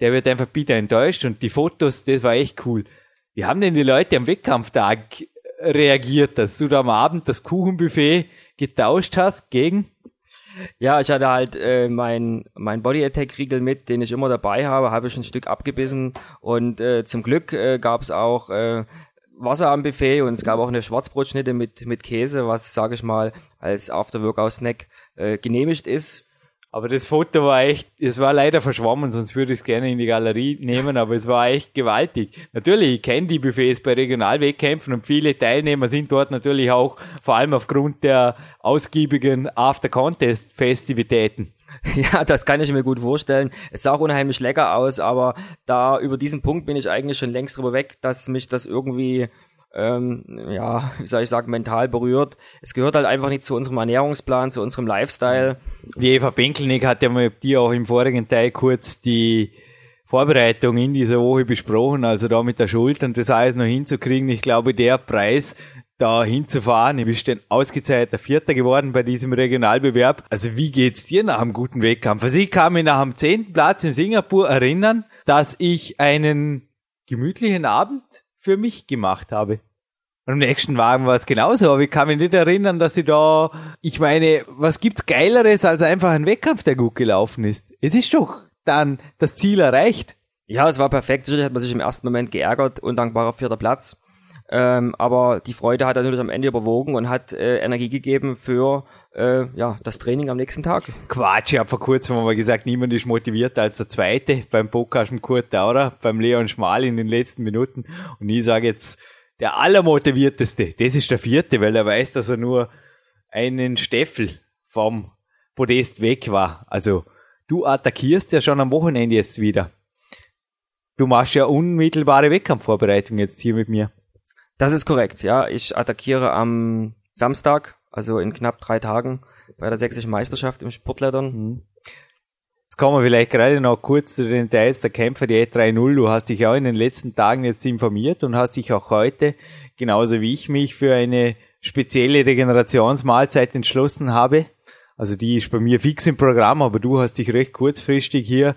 der wird einfach bitter enttäuscht und die Fotos, das war echt cool. Wie haben denn die Leute am Wettkampftag reagiert, dass du da am Abend das Kuchenbuffet getauscht hast gegen ja, ich hatte halt äh, mein, mein Body Attack Riegel mit, den ich immer dabei habe, habe ich ein Stück abgebissen und äh, zum Glück äh, gab es auch äh, Wasser am Buffet und es gab auch eine Schwarzbrotschnitte mit, mit Käse, was, sage ich mal, als After-Workout-Snack äh, genehmigt ist. Aber das Foto war echt, es war leider verschwommen, sonst würde ich es gerne in die Galerie nehmen, aber es war echt gewaltig. Natürlich, ich kenne die Buffets bei Regionalwettkämpfen und viele Teilnehmer sind dort natürlich auch, vor allem aufgrund der ausgiebigen After-Contest-Festivitäten. Ja, das kann ich mir gut vorstellen. Es sah auch unheimlich lecker aus, aber da über diesen Punkt bin ich eigentlich schon längst drüber weg, dass mich das irgendwie ähm, ja, wie soll ich sagen, mental berührt. Es gehört halt einfach nicht zu unserem Ernährungsplan, zu unserem Lifestyle. Die Eva Benkelnick hat ja mit dir auch im vorigen Teil kurz die Vorbereitung in dieser Woche besprochen, also da mit der Schuld und das alles noch hinzukriegen. Ich glaube, der Preis, da hinzufahren. Du bist dann ausgezeichneter Vierter geworden bei diesem Regionalbewerb. Also wie geht's dir nach einem guten Wettkampf? Also ich kann mich nach dem zehnten Platz in Singapur erinnern, dass ich einen gemütlichen Abend für mich gemacht habe. Und im nächsten Wagen war es genauso, aber ich kann mich nicht erinnern, dass ich da, ich meine, was gibt's Geileres als einfach ein Wettkampf, der gut gelaufen ist? Es ist doch dann das Ziel erreicht. Ja, es war perfekt. Sicherlich hat man sich im ersten Moment geärgert, undankbarer vierter Platz. Ähm, aber die Freude hat natürlich am Ende überwogen und hat äh, Energie gegeben für äh, ja, das Training am nächsten Tag. Quatsch, ich habe vor kurzem mal gesagt, niemand ist motivierter als der Zweite beim mit Kurt Daurer, beim Leon Schmal in den letzten Minuten. Und ich sage jetzt, der allermotivierteste, das ist der Vierte, weil er weiß, dass er nur einen Steffel vom Podest weg war. Also du attackierst ja schon am Wochenende jetzt wieder. du machst ja unmittelbare Wettkampfvorbereitung jetzt hier mit mir. Das ist korrekt, ja. Ich attackiere am Samstag, also in knapp drei Tagen, bei der sächsischen Meisterschaft im Sportlettern. Mhm. Jetzt kommen wir vielleicht gerade noch kurz zu den Details der Kämpfer, die E3-0. Du hast dich auch in den letzten Tagen jetzt informiert und hast dich auch heute, genauso wie ich mich, für eine spezielle Regenerationsmahlzeit entschlossen habe. Also die ist bei mir fix im Programm, aber du hast dich recht kurzfristig hier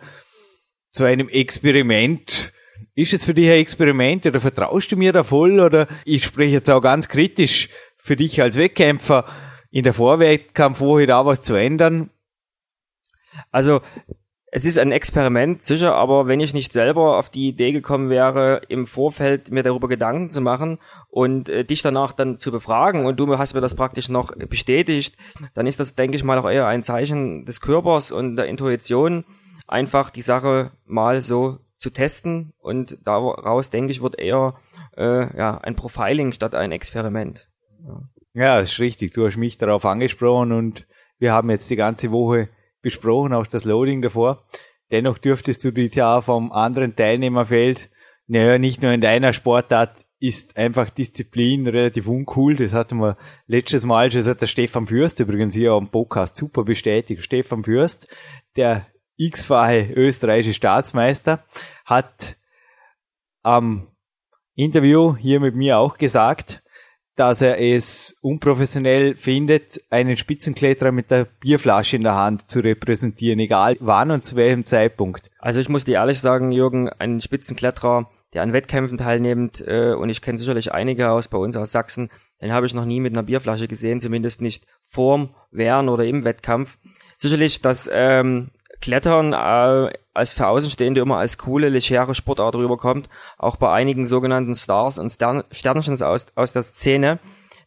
zu einem Experiment. Ist es für dich ein Experiment oder vertraust du mir da voll oder ich spreche jetzt auch ganz kritisch für dich als Wettkämpfer in der Vorwettkampfwoche da was zu ändern? Also es ist ein Experiment, sicher, aber wenn ich nicht selber auf die Idee gekommen wäre, im Vorfeld mir darüber Gedanken zu machen und äh, dich danach dann zu befragen und du hast mir das praktisch noch bestätigt, dann ist das, denke ich mal, auch eher ein Zeichen des Körpers und der Intuition, einfach die Sache mal so zu testen und daraus, denke ich, wird eher äh, ja, ein Profiling statt ein Experiment. Ja. ist richtig. Du hast mich darauf angesprochen und wir haben jetzt die ganze Woche besprochen, auch das Loading davor. Dennoch dürftest du dich ja vom anderen Teilnehmerfeld, naja, nicht nur in deiner Sportart, ist einfach Disziplin relativ uncool. Das hatten wir letztes Mal, das hat der Stefan Fürst übrigens hier am Podcast super bestätigt. Stefan Fürst, der x-fache österreichische Staatsmeister, hat am Interview hier mit mir auch gesagt, dass er es unprofessionell findet, einen Spitzenkletterer mit der Bierflasche in der Hand zu repräsentieren, egal wann und zu welchem Zeitpunkt. Also ich muss dir ehrlich sagen, Jürgen, ein Spitzenkletterer, der an Wettkämpfen teilnimmt, äh, und ich kenne sicherlich einige aus bei uns aus Sachsen, den habe ich noch nie mit einer Bierflasche gesehen, zumindest nicht vorm, während oder im Wettkampf. Sicherlich, dass ähm, Klettern äh, als für Außenstehende immer als coole, legere Sportart rüberkommt, auch bei einigen sogenannten Stars und Stern Sternchen aus, aus der Szene.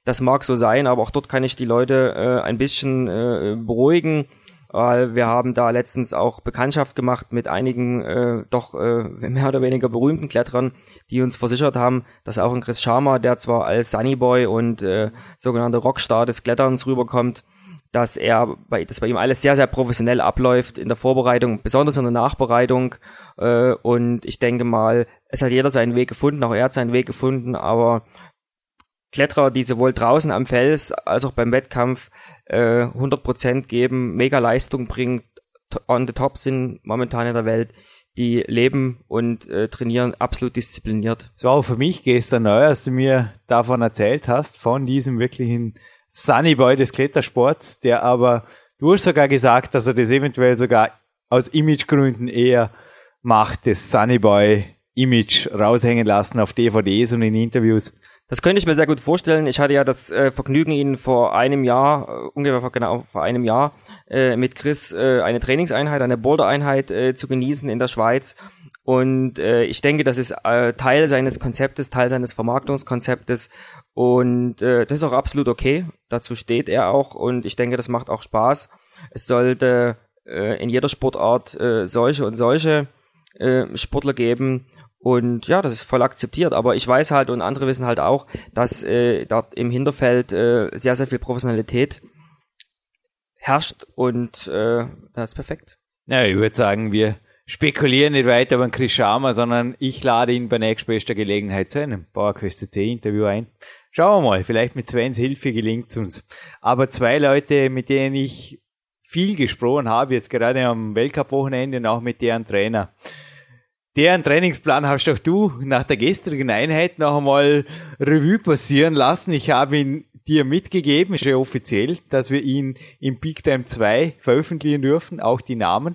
Das mag so sein, aber auch dort kann ich die Leute äh, ein bisschen äh, beruhigen, weil wir haben da letztens auch Bekanntschaft gemacht mit einigen äh, doch äh, mehr oder weniger berühmten Kletterern, die uns versichert haben, dass auch ein Chris Sharma, der zwar als Sunnyboy und äh, sogenannter Rockstar des Kletterns rüberkommt, dass er bei, dass bei ihm alles sehr, sehr professionell abläuft in der Vorbereitung, besonders in der Nachbereitung. Äh, und ich denke mal, es hat jeder seinen Weg gefunden, auch er hat seinen Weg gefunden, aber Kletterer, die sowohl draußen am Fels als auch beim Wettkampf äh, 100% geben, mega Leistung bringen, on the top sind momentan in der Welt, die leben und äh, trainieren absolut diszipliniert. So auch für mich gestern neu, als du mir davon erzählt hast, von diesem wirklichen Sunnyboy des Klettersports, der aber, du hast sogar gesagt, dass er das eventuell sogar aus Imagegründen eher macht, das Sunnyboy-Image raushängen lassen auf DVDs und in Interviews. Das könnte ich mir sehr gut vorstellen. Ich hatte ja das äh, Vergnügen, ihn vor einem Jahr, äh, ungefähr genau vor einem Jahr, äh, mit Chris äh, eine Trainingseinheit, eine Boulder-Einheit äh, zu genießen in der Schweiz. Und äh, ich denke, das ist äh, Teil seines Konzeptes, Teil seines Vermarktungskonzeptes. Und äh, das ist auch absolut okay. Dazu steht er auch und ich denke, das macht auch Spaß. Es sollte äh, in jeder Sportart äh, solche und solche äh, Sportler geben. Und ja, das ist voll akzeptiert. Aber ich weiß halt und andere wissen halt auch, dass äh, dort im Hinterfeld äh, sehr, sehr viel Professionalität herrscht und äh, das ist perfekt. Ja, ich würde sagen, wir spekulieren nicht weiter über Chris Schamer, sondern ich lade ihn bei nächstbester Gelegenheit zu einem PowerQuest C Interview ein. Schauen wir mal, vielleicht mit Svens Hilfe gelingt es uns. Aber zwei Leute, mit denen ich viel gesprochen habe, jetzt gerade am Weltcup-Wochenende und auch mit deren Trainer. Deren Trainingsplan hast doch du nach der gestrigen Einheit noch einmal Revue passieren lassen. Ich habe ihn dir mitgegeben, ja offiziell, dass wir ihn im Big Time 2 veröffentlichen dürfen, auch die Namen.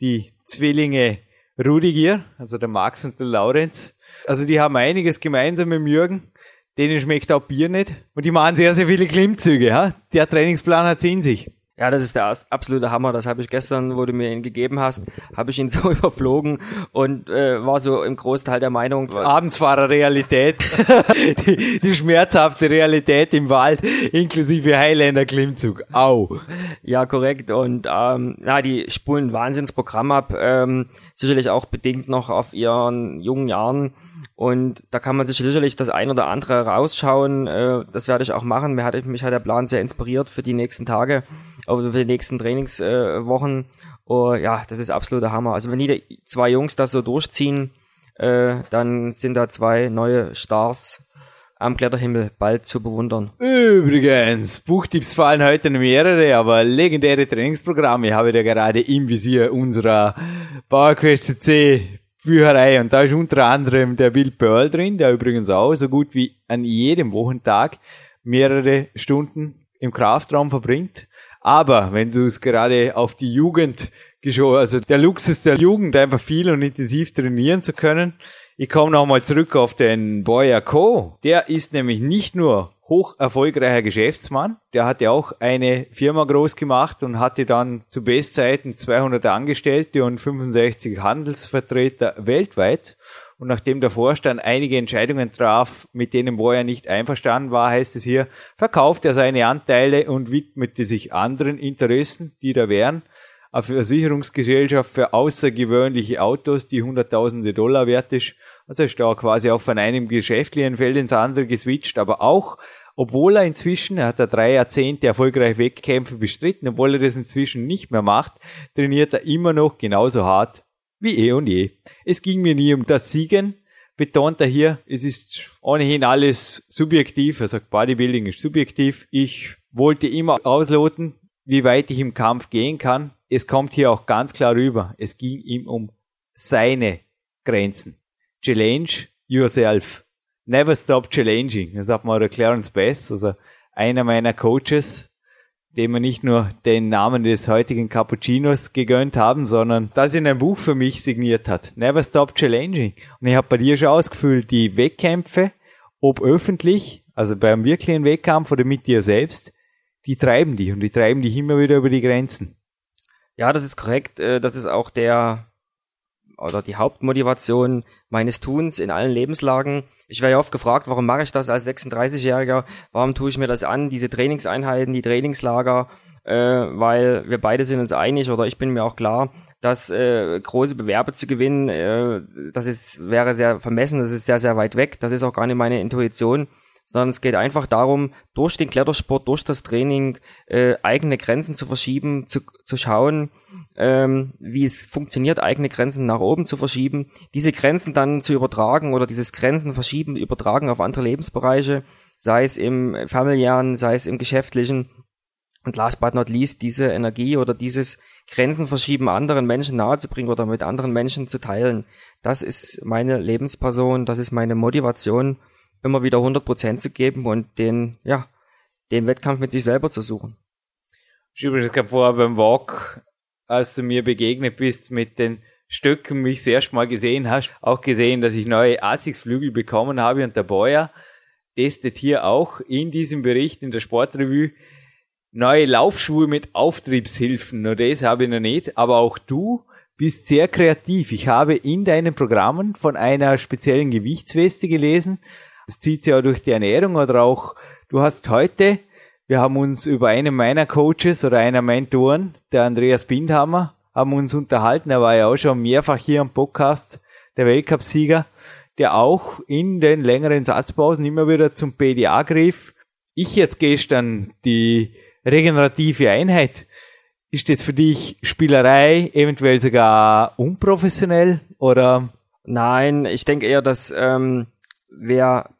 Die Zwillinge Rudiger, also der Max und der Laurenz. Also die haben einiges gemeinsam mit Jürgen. Denen schmeckt auch Bier nicht. Und die machen sehr, sehr viele Klimmzüge. Ja? Der Trainingsplan hat in sich. Ja, das ist der absolute Hammer. Das habe ich gestern, wo du mir ihn gegeben hast, habe ich ihn so überflogen und äh, war so im Großteil der Meinung. Abends war er Realität, die, die, schmerzhafte Realität im Wald, inklusive Highlander Klimmzug. Au. Ja, korrekt. Und ähm, ja, die spulen Wahnsinnsprogramm ab. Ähm, sicherlich auch bedingt noch auf ihren jungen Jahren. Und da kann man sich sicherlich das ein oder andere rausschauen. Äh, das werde ich auch machen. Mir hat, mich hat der Plan sehr inspiriert für die nächsten Tage, oder für die nächsten Trainingswochen. Äh, oh, ja, das ist absoluter Hammer. Also wenn die zwei Jungs das so durchziehen, äh, dann sind da zwei neue Stars am Kletterhimmel bald zu bewundern. Übrigens, Buchtipps fallen heute mehrere, aber legendäre Trainingsprogramme habe ich da gerade im Visier unserer PowerQuest CC Bücherei und da ist unter anderem der Bill Pearl drin, der übrigens auch so gut wie an jedem Wochentag mehrere Stunden im Kraftraum verbringt. Aber wenn du es gerade auf die Jugend geschaut, also der Luxus der Jugend, einfach viel und intensiv trainieren zu können. Ich komme nochmal zurück auf den Boyer Co. Der ist nämlich nicht nur hoch erfolgreicher Geschäftsmann. Der hatte auch eine Firma groß gemacht und hatte dann zu Bestzeiten 200 Angestellte und 65 Handelsvertreter weltweit. Und nachdem der Vorstand einige Entscheidungen traf, mit denen Boyer nicht einverstanden war, heißt es hier, verkauft er seine Anteile und widmete sich anderen Interessen, die da wären. Eine Versicherungsgesellschaft für außergewöhnliche Autos, die hunderttausende Dollar wert ist. Also ist da quasi auch von einem geschäftlichen Feld ins andere geswitcht, aber auch, obwohl er inzwischen, er hat er drei Jahrzehnte erfolgreich Wettkämpfe bestritten, obwohl er das inzwischen nicht mehr macht, trainiert er immer noch genauso hart wie eh und je. Es ging mir nie um das Siegen, betont er hier, es ist ohnehin alles subjektiv, er sagt Bodybuilding ist subjektiv. Ich wollte immer ausloten, wie weit ich im Kampf gehen kann. Es kommt hier auch ganz klar rüber, es ging ihm um seine Grenzen. Challenge yourself. Never stop challenging. Das hat mal der Clarence Bass, also einer meiner Coaches, dem wir nicht nur den Namen des heutigen Cappuccinos gegönnt haben, sondern das in ein Buch für mich signiert hat. Never Stop Challenging. Und ich habe bei dir schon ausgefüllt, die Wettkämpfe, ob öffentlich, also beim wirklichen Wettkampf oder mit dir selbst, die treiben dich und die treiben dich immer wieder über die Grenzen. Ja, das ist korrekt. Äh, das ist auch der oder die Hauptmotivation meines Tuns in allen Lebenslagen. Ich werde ja oft gefragt, warum mache ich das als 36-Jähriger? Warum tue ich mir das an, diese Trainingseinheiten, die Trainingslager? Äh, weil wir beide sind uns einig oder ich bin mir auch klar, dass äh, große Bewerbe zu gewinnen, äh, das ist, wäre sehr vermessen, das ist sehr, sehr weit weg. Das ist auch gar nicht meine Intuition sondern es geht einfach darum, durch den Klettersport, durch das Training äh, eigene Grenzen zu verschieben, zu, zu schauen, ähm, wie es funktioniert, eigene Grenzen nach oben zu verschieben, diese Grenzen dann zu übertragen oder dieses Grenzen verschieben, übertragen auf andere Lebensbereiche, sei es im familiären, sei es im geschäftlichen. Und last but not least, diese Energie oder dieses Grenzen verschieben anderen Menschen nahezubringen oder mit anderen Menschen zu teilen. Das ist meine Lebensperson, das ist meine Motivation immer wieder 100% zu geben und den, ja, den Wettkampf mit sich selber zu suchen. Ich übrigens gerade vorher beim Walk, als du mir begegnet bist mit den Stöcken, mich erste Mal gesehen hast, auch gesehen, dass ich neue ASICS-Flügel bekommen habe und der Boyer testet hier auch in diesem Bericht in der Sportrevue neue Laufschuhe mit Auftriebshilfen. Nur das habe ich noch nicht, aber auch du bist sehr kreativ. Ich habe in deinen Programmen von einer speziellen Gewichtsweste gelesen, das zieht sich ja durch die Ernährung oder auch, du hast heute, wir haben uns über einen meiner Coaches oder einer Mentoren, der Andreas Bindhammer, haben uns unterhalten. Er war ja auch schon mehrfach hier am Podcast, der Weltcupsieger, der auch in den längeren Satzpausen immer wieder zum PDA griff. Ich jetzt gestern die regenerative Einheit. Ist das für dich Spielerei, eventuell sogar unprofessionell oder? Nein, ich denke eher, dass ähm, wer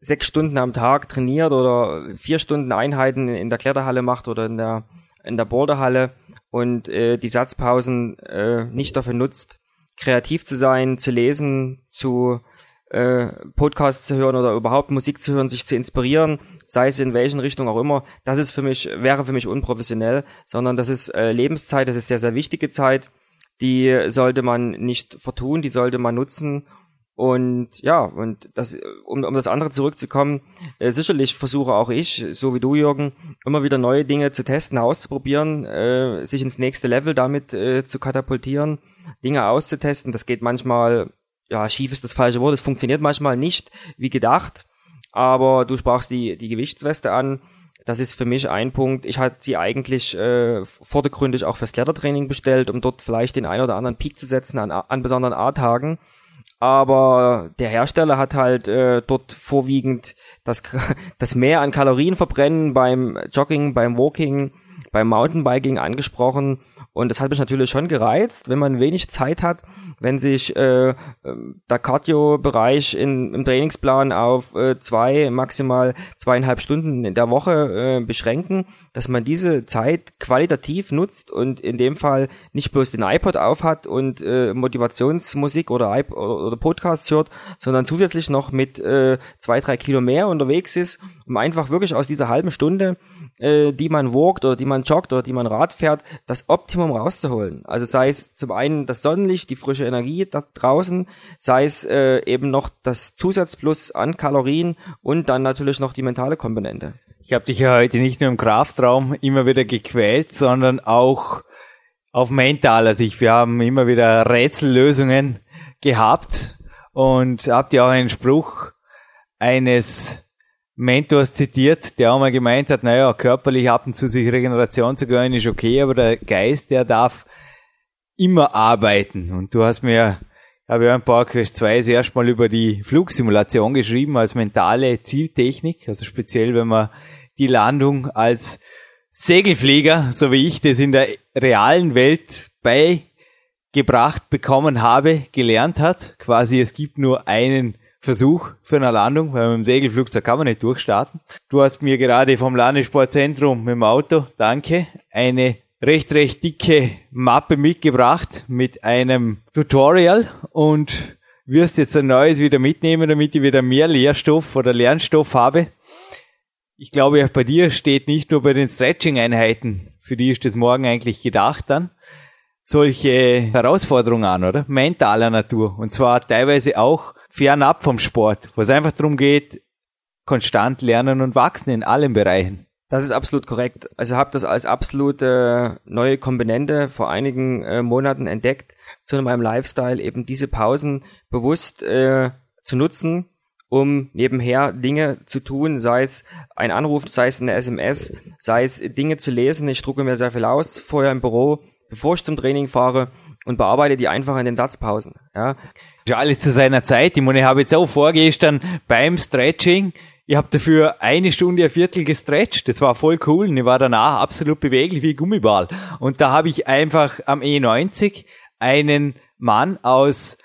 sechs Stunden am Tag trainiert oder vier Stunden Einheiten in der Kletterhalle macht oder in der in der Boulderhalle und äh, die Satzpausen äh, nicht dafür nutzt, kreativ zu sein, zu lesen, zu äh, Podcasts zu hören oder überhaupt Musik zu hören, sich zu inspirieren, sei es in welchen Richtung auch immer, das ist für mich, wäre für mich unprofessionell, sondern das ist äh, Lebenszeit, das ist sehr, sehr wichtige Zeit, die sollte man nicht vertun, die sollte man nutzen und ja, und das, um, um das andere zurückzukommen, äh, sicherlich versuche auch ich, so wie du, Jürgen, immer wieder neue Dinge zu testen, auszuprobieren, äh, sich ins nächste Level damit äh, zu katapultieren, Dinge auszutesten. Das geht manchmal, ja, schief ist das falsche Wort, es funktioniert manchmal nicht wie gedacht, aber du sprachst die, die Gewichtsweste an. Das ist für mich ein Punkt. Ich hatte sie eigentlich äh, vordergründig auch fürs Klettertraining bestellt, um dort vielleicht den einen oder anderen Peak zu setzen an, an besonderen A-Tagen aber der Hersteller hat halt äh, dort vorwiegend das, das Mehr an Kalorien verbrennen beim Jogging, beim Walking beim Mountainbiking angesprochen. Und das hat mich natürlich schon gereizt, wenn man wenig Zeit hat, wenn sich äh, der Cardio-Bereich im Trainingsplan auf äh, zwei, maximal zweieinhalb Stunden in der Woche äh, beschränken, dass man diese Zeit qualitativ nutzt und in dem Fall nicht bloß den iPod aufhat und äh, Motivationsmusik oder, iP oder Podcasts hört, sondern zusätzlich noch mit äh, zwei, drei Kilo mehr unterwegs ist, um einfach wirklich aus dieser halben Stunde, äh, die man walkt oder die man joggt oder die man Rad fährt, das Optimum rauszuholen. Also sei es zum einen das Sonnenlicht, die frische Energie da draußen, sei es äh, eben noch das Zusatzplus an Kalorien und dann natürlich noch die mentale Komponente. Ich habe dich ja heute nicht nur im Kraftraum immer wieder gequält, sondern auch auf mentaler Sicht. Wir haben immer wieder Rätsellösungen gehabt und habt ja auch einen Spruch eines Mentors zitiert, der auch mal gemeint hat, naja, körperlich ab und zu sich Regeneration zu gönnen ist okay, aber der Geist, der darf immer arbeiten. Und du hast mir, habe ich ein paar Quest 2 das Mal über die Flugsimulation geschrieben als mentale Zieltechnik, also speziell, wenn man die Landung als Segelflieger, so wie ich das in der realen Welt beigebracht bekommen habe, gelernt hat. Quasi, es gibt nur einen Versuch für eine Landung, weil mit dem Segelflugzeug kann man nicht durchstarten. Du hast mir gerade vom Landessportzentrum mit dem Auto, danke, eine recht, recht dicke Mappe mitgebracht mit einem Tutorial und wirst jetzt ein neues wieder mitnehmen, damit ich wieder mehr Lehrstoff oder Lernstoff habe. Ich glaube, auch bei dir steht nicht nur bei den Stretching-Einheiten, für die ist das morgen eigentlich gedacht dann, solche Herausforderungen an, oder? Mentaler Natur. Und zwar teilweise auch fernab vom Sport, wo es einfach darum geht, konstant lernen und wachsen in allen Bereichen. Das ist absolut korrekt. Also habe das als absolute neue Komponente vor einigen äh, Monaten entdeckt, zu meinem Lifestyle eben diese Pausen bewusst äh, zu nutzen, um nebenher Dinge zu tun, sei es ein Anruf, sei es eine SMS, sei es Dinge zu lesen. Ich drucke mir sehr viel aus vorher im Büro, bevor ich zum Training fahre und bearbeite die einfach in den Satzpausen. Ja. Ja, alles zu seiner Zeit. Ich meine, ich habe jetzt auch vorgestern beim Stretching, ich habe dafür eine Stunde, ein Viertel gestretcht. Das war voll cool. Und ich war danach absolut beweglich wie Gummiball. Und da habe ich einfach am E90 einen Mann aus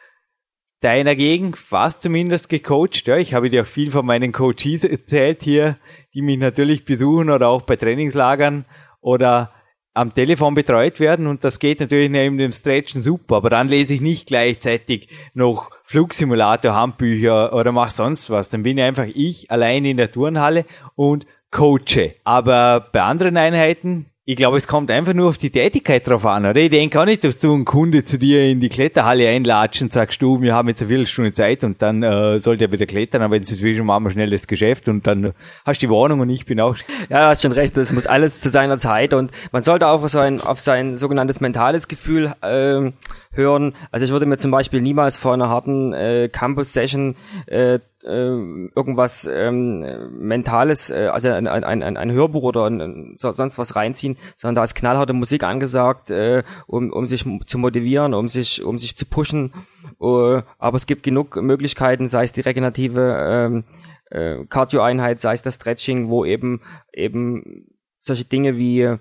deiner Gegend fast zumindest gecoacht. Ja, ich habe dir auch viel von meinen Coaches erzählt hier, die mich natürlich besuchen oder auch bei Trainingslagern oder am Telefon betreut werden und das geht natürlich neben dem Stretchen super, aber dann lese ich nicht gleichzeitig noch Flugsimulator, Handbücher oder mach sonst was. Dann bin ich einfach ich allein in der Turnhalle und coache. Aber bei anderen Einheiten ich glaube, es kommt einfach nur auf die Tätigkeit drauf an, oder? Ich denke auch nicht, dass du einen Kunde zu dir in die Kletterhalle einlatscht und sagst, du, wir haben jetzt eine Viertelstunde Zeit und dann äh, sollte er wieder klettern, aber inzwischen machen wir schnell das Geschäft und dann hast du die Warnung und ich bin auch. Ja, hast schon recht, das muss alles zu seiner Zeit und man sollte auch auf sein, auf sein sogenanntes mentales Gefühl äh, hören. Also ich würde mir zum Beispiel niemals vor einer harten äh, Campus-Session äh, irgendwas ähm, Mentales, äh, also ein, ein, ein, ein Hörbuch oder ein, sonst was reinziehen, sondern da ist knallharte Musik angesagt, äh, um, um sich zu motivieren, um sich, um sich zu pushen. Uh, aber es gibt genug Möglichkeiten, sei es die regenerative ähm, äh, Cardio-Einheit, sei es das Stretching, wo eben eben solche Dinge wie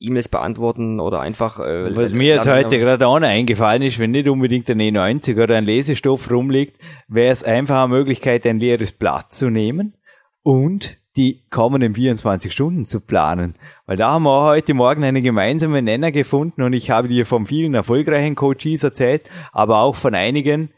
E-Mails beantworten oder einfach. Äh, Was mir jetzt heute gerade auch noch eingefallen ist, wenn nicht unbedingt ein E90 oder ein Lesestoff rumliegt, wäre es einfach eine Möglichkeit, ein leeres Blatt zu nehmen und die kommenden 24 Stunden zu planen. Weil da haben wir auch heute Morgen einen gemeinsamen Nenner gefunden und ich habe dir von vielen erfolgreichen Coaches erzählt, aber auch von einigen,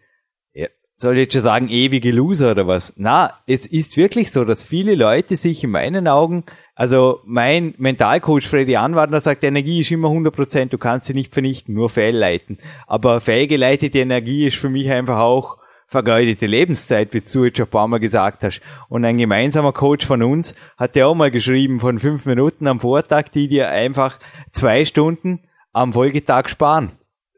soll ich jetzt schon sagen, ewige Loser oder was? Na, es ist wirklich so, dass viele Leute sich in meinen Augen also mein Mentalcoach Freddy Anwandler sagt, Energie ist immer 100%, du kannst sie nicht vernichten, nur fehlleiten. Aber fehlgeleitete Energie ist für mich einfach auch vergeudete Lebenszeit, wie du jetzt schon ein paar Mal gesagt hast. Und ein gemeinsamer Coach von uns hat ja auch mal geschrieben, von fünf Minuten am Vortag, die dir einfach zwei Stunden am Folgetag sparen.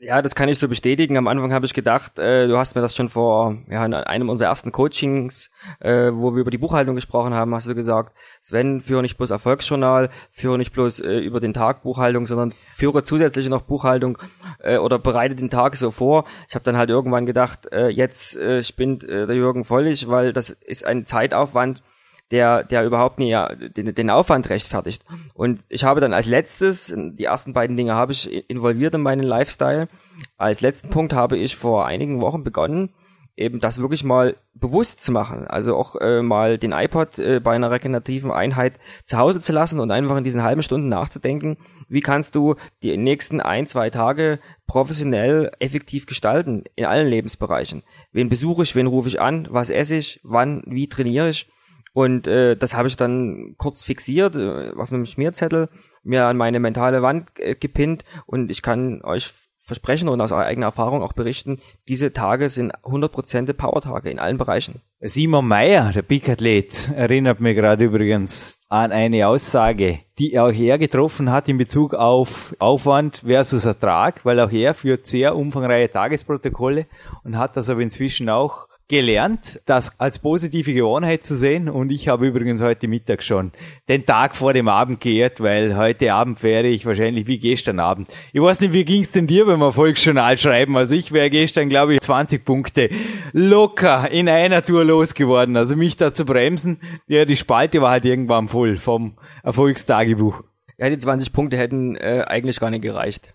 Ja, das kann ich so bestätigen. Am Anfang habe ich gedacht, äh, du hast mir das schon vor ja, in einem unserer ersten Coachings, äh, wo wir über die Buchhaltung gesprochen haben, hast du gesagt, Sven, führe nicht bloß Erfolgsjournal, führe nicht bloß äh, über den Tag Buchhaltung, sondern führe zusätzlich noch Buchhaltung äh, oder bereite den Tag so vor. Ich habe dann halt irgendwann gedacht, äh, jetzt äh, spinnt äh, der Jürgen völlig, weil das ist ein Zeitaufwand, der, der überhaupt nie den, den Aufwand rechtfertigt. Und ich habe dann als letztes, die ersten beiden Dinge habe ich involviert in meinen Lifestyle. Als letzten Punkt habe ich vor einigen Wochen begonnen, eben das wirklich mal bewusst zu machen. Also auch äh, mal den iPod äh, bei einer regenerativen Einheit zu Hause zu lassen und einfach in diesen halben Stunden nachzudenken, wie kannst du die nächsten ein, zwei Tage professionell effektiv gestalten in allen Lebensbereichen. Wen besuche ich, wen rufe ich an, was esse ich, wann, wie trainiere ich. Und äh, das habe ich dann kurz fixiert äh, auf einem Schmierzettel, mir an meine mentale Wand äh, gepinnt und ich kann euch versprechen und aus eigener Erfahrung auch berichten, diese Tage sind 100% Power-Tage in allen Bereichen. Simon Meyer, der Big-Athlet, erinnert mir gerade übrigens an eine Aussage, die auch er getroffen hat in Bezug auf Aufwand versus Ertrag, weil auch er führt sehr umfangreiche Tagesprotokolle und hat das aber inzwischen auch gelernt, das als positive Gewohnheit zu sehen. Und ich habe übrigens heute Mittag schon den Tag vor dem Abend geehrt, weil heute Abend wäre ich wahrscheinlich wie gestern Abend. Ich weiß nicht, wie ging's denn dir, wenn wir Volksjournal schreiben? Also ich wäre gestern, glaube ich, 20 Punkte locker in einer Tour losgeworden. Also mich da zu bremsen, ja, die Spalte war halt irgendwann voll vom Erfolgstagebuch. Ja, die 20 Punkte hätten äh, eigentlich gar nicht gereicht.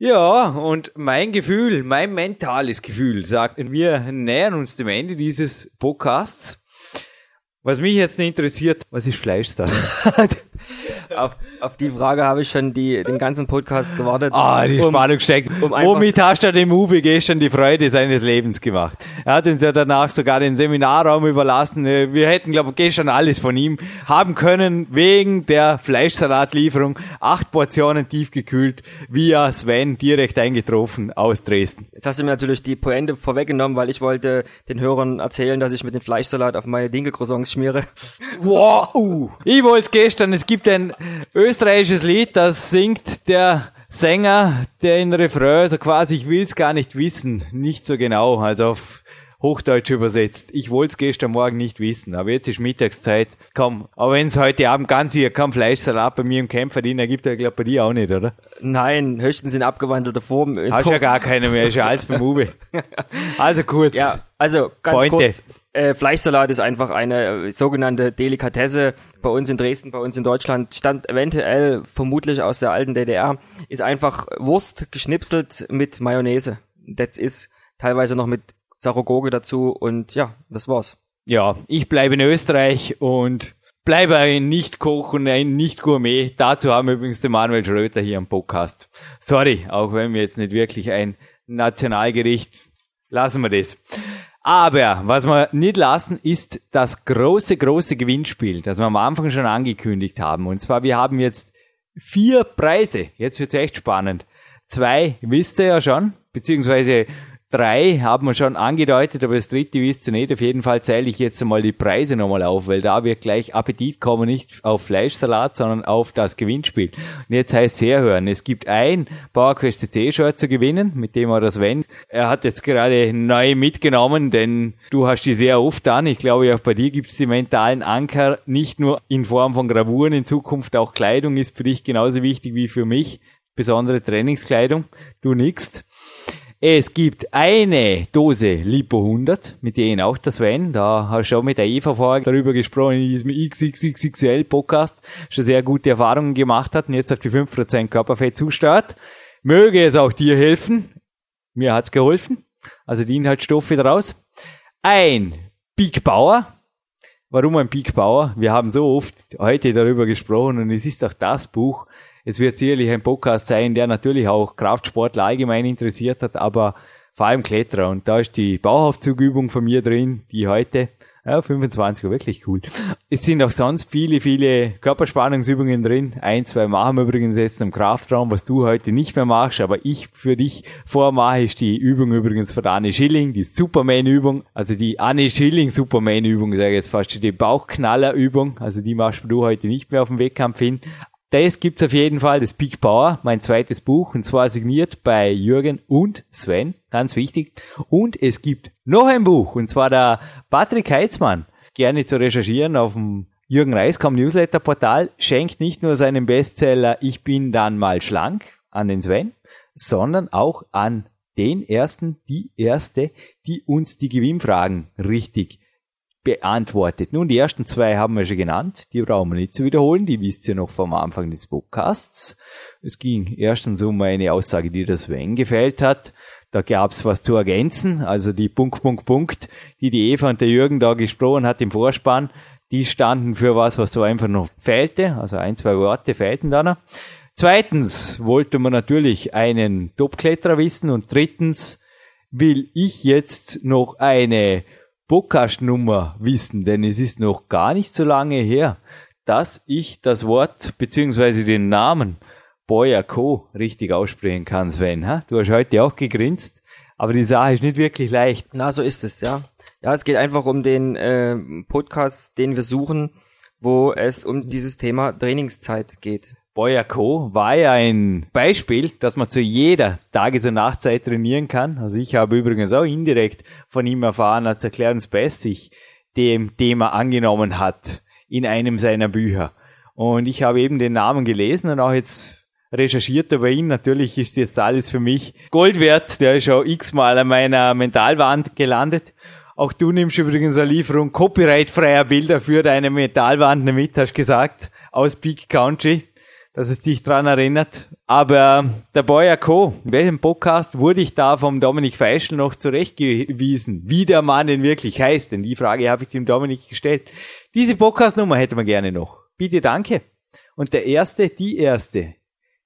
Ja, und mein Gefühl, mein mentales Gefühl sagt, wir nähern uns dem Ende dieses Podcasts. Was mich jetzt interessiert, was ist Fleischstyle? auf, auf die Frage habe ich schon die, den ganzen Podcast gewartet. Ah, die um, Spannung steckt. Um Womit hast du dem Uwe gestern die Freude seines Lebens gemacht? Er hat uns ja danach sogar den Seminarraum überlassen. Wir hätten, glaube ich, gestern alles von ihm haben können, wegen der Fleischsalatlieferung. Acht Portionen tiefgekühlt, via Sven direkt eingetroffen aus Dresden. Jetzt hast du mir natürlich die Pointe vorweggenommen, weil ich wollte den Hörern erzählen, dass ich mit dem Fleischsalat auf meine Dinkelcroissants schmiere. Wow! Ich wollte es gestern, es gibt ein österreichisches Lied, das singt der Sänger, der in Refrain, also quasi, ich will's gar nicht wissen, nicht so genau, also auf Hochdeutsch übersetzt. Ich wollte es gestern Morgen nicht wissen, aber jetzt ist Mittagszeit. Komm, aber wenn es heute Abend ganz hier kein Fleischsalat bei mir im Camp verdienen, gibt er, glaube bei dir auch nicht, oder? Nein, höchstens in abgewandelter Form. Hast ja gar keine mehr, ist ja alles beim Uwe. Also kurz. Ja, also ganz Pointe. kurz. Äh, Fleischsalat ist einfach eine äh, sogenannte Delikatesse bei uns in Dresden, bei uns in Deutschland, stand eventuell vermutlich aus der alten DDR, ist einfach Wurst geschnipselt mit Mayonnaise. That's is teilweise noch mit Sarogoge dazu und ja, das war's. Ja, ich bleibe in Österreich und bleibe ein Nicht-Koch und ein Nicht-Gourmet. Dazu haben wir übrigens den Manuel Schröter hier am Podcast. Sorry, auch wenn wir jetzt nicht wirklich ein Nationalgericht, lassen wir das. Aber was wir nicht lassen, ist das große, große Gewinnspiel, das wir am Anfang schon angekündigt haben. Und zwar, wir haben jetzt vier Preise. Jetzt wird's echt spannend. Zwei wisst ihr ja schon, beziehungsweise drei haben wir schon angedeutet, aber das dritte wisst ihr nicht. Auf jeden Fall zähle ich jetzt einmal die Preise nochmal auf, weil da wird gleich Appetit kommen, nicht auf Fleischsalat, sondern auf das Gewinnspiel. Und jetzt heißt es herhören. Es gibt ein PowerQuest CC-Shirt zu gewinnen, mit dem er das wendet. Er hat jetzt gerade neu mitgenommen, denn du hast die sehr oft an. Ich glaube, auch bei dir gibt es die mentalen Anker, nicht nur in Form von Gravuren in Zukunft, auch Kleidung ist für dich genauso wichtig wie für mich. Besondere Trainingskleidung. Du nix. Es gibt eine Dose Lipo 100, mit denen auch das Sven, da hast du auch mit der Eva vorher darüber gesprochen in diesem XXXXL Podcast, schon sehr gute Erfahrungen gemacht hat und jetzt auf die 5% Körperfett zusteuert. Möge es auch dir helfen. Mir hat's geholfen. Also die Inhaltsstoffe daraus. Ein Big Bauer. Warum ein Big Bauer? Wir haben so oft heute darüber gesprochen und es ist auch das Buch, es wird sicherlich ein Podcast sein, der natürlich auch Kraftsportler allgemein interessiert hat, aber vor allem Kletterer. Und da ist die Bauaufzugübung von mir drin, die heute, ja, 25 war wirklich cool. Es sind auch sonst viele, viele Körperspannungsübungen drin. Ein, zwei machen wir übrigens jetzt im Kraftraum, was du heute nicht mehr machst, aber ich für dich vormache, ist die Übung übrigens von Anne Schilling, die Superman-Übung. Also die Anne Schilling Superman-Übung, sage ich jetzt fast, die Bauchknaller-Übung. Also die machst du heute nicht mehr auf dem Wettkampf hin. Das gibt's auf jeden Fall, das Big Power, mein zweites Buch, und zwar signiert bei Jürgen und Sven, ganz wichtig. Und es gibt noch ein Buch, und zwar der Patrick Heitzmann, gerne zu recherchieren auf dem Jürgen Reiskamp Newsletter Portal, schenkt nicht nur seinen Bestseller Ich bin dann mal schlank an den Sven, sondern auch an den ersten, die erste, die uns die Gewinnfragen richtig beantwortet. Nun, die ersten zwei haben wir schon genannt, die brauchen wir nicht zu wiederholen, die wisst ihr noch vom Anfang des Podcasts. Es ging erstens um eine Aussage, die das Sven gefällt hat. Da gab's was zu ergänzen, also die Punkt, Punkt, Punkt, die die Eva und der Jürgen da gesprochen hat im Vorspann, die standen für was, was so einfach noch fehlte, also ein, zwei Worte fehlten da noch. Zweitens wollte man natürlich einen Topkletterer wissen und drittens will ich jetzt noch eine Podcast-Nummer wissen, denn es ist noch gar nicht so lange her, dass ich das Wort beziehungsweise den Namen Boya Co. richtig aussprechen kann, Sven. Du hast heute auch gegrinst, aber die Sache ist nicht wirklich leicht. Na, so ist es, ja. Ja, es geht einfach um den äh, Podcast, den wir suchen, wo es um dieses Thema Trainingszeit geht. Boya Co. war ja ein Beispiel, dass man zu jeder Tages- und Nachtzeit trainieren kann. Also ich habe übrigens auch indirekt von ihm erfahren, als er Clarence Best sich dem Thema angenommen hat in einem seiner Bücher. Und ich habe eben den Namen gelesen und auch jetzt recherchiert über ihn. Natürlich ist jetzt alles für mich Gold wert. Der ist schon x-mal an meiner Mentalwand gelandet. Auch du nimmst übrigens eine Lieferung copyrightfreier Bilder für deine Metallwand mit, hast gesagt, aus Peak Country dass es dich dran erinnert. Aber der Boyer Co., in welchem Podcast wurde ich da vom Dominik Feischl noch zurechtgewiesen, wie der Mann denn wirklich heißt? Denn die Frage habe ich dem Dominik gestellt. Diese Podcastnummer hätte man gerne noch. Bitte danke. Und der Erste, die Erste,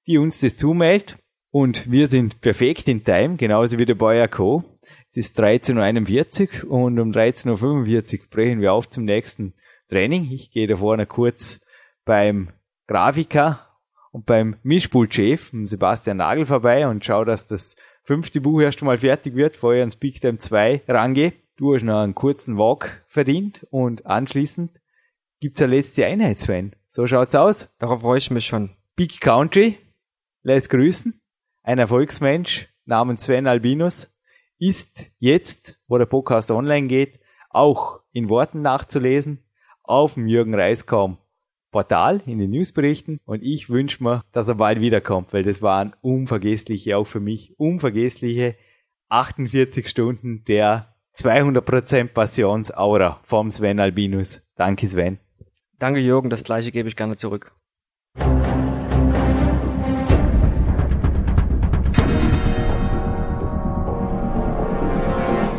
die uns das zumeldet, und wir sind perfekt in Time, genauso wie der Boyer Co. Es ist 13.41 Uhr und um 13.45 Uhr brechen wir auf zum nächsten Training. Ich gehe da vorne kurz beim Grafiker und beim Mischpultchef, Sebastian Nagel, vorbei und schau, dass das fünfte Buch erst einmal fertig wird, bevor ich ans Big Time 2 rangehe. Du hast noch einen kurzen Walk verdient und anschließend gibt's eine letzte Einheit, Sven. So schaut's aus. Darauf freue ich mich schon. Big Country lässt grüßen. Ein Erfolgsmensch namens Sven Albinus ist jetzt, wo der Podcast online geht, auch in Worten nachzulesen auf dem Jürgen Reiskorn Portal, in den Newsberichten und ich wünsche mir, dass er bald wiederkommt, weil das waren unvergessliche, auch für mich, unvergessliche 48 Stunden der 200% Passionsaura vom Sven Albinus. Danke Sven. Danke Jürgen, das gleiche gebe ich gerne zurück.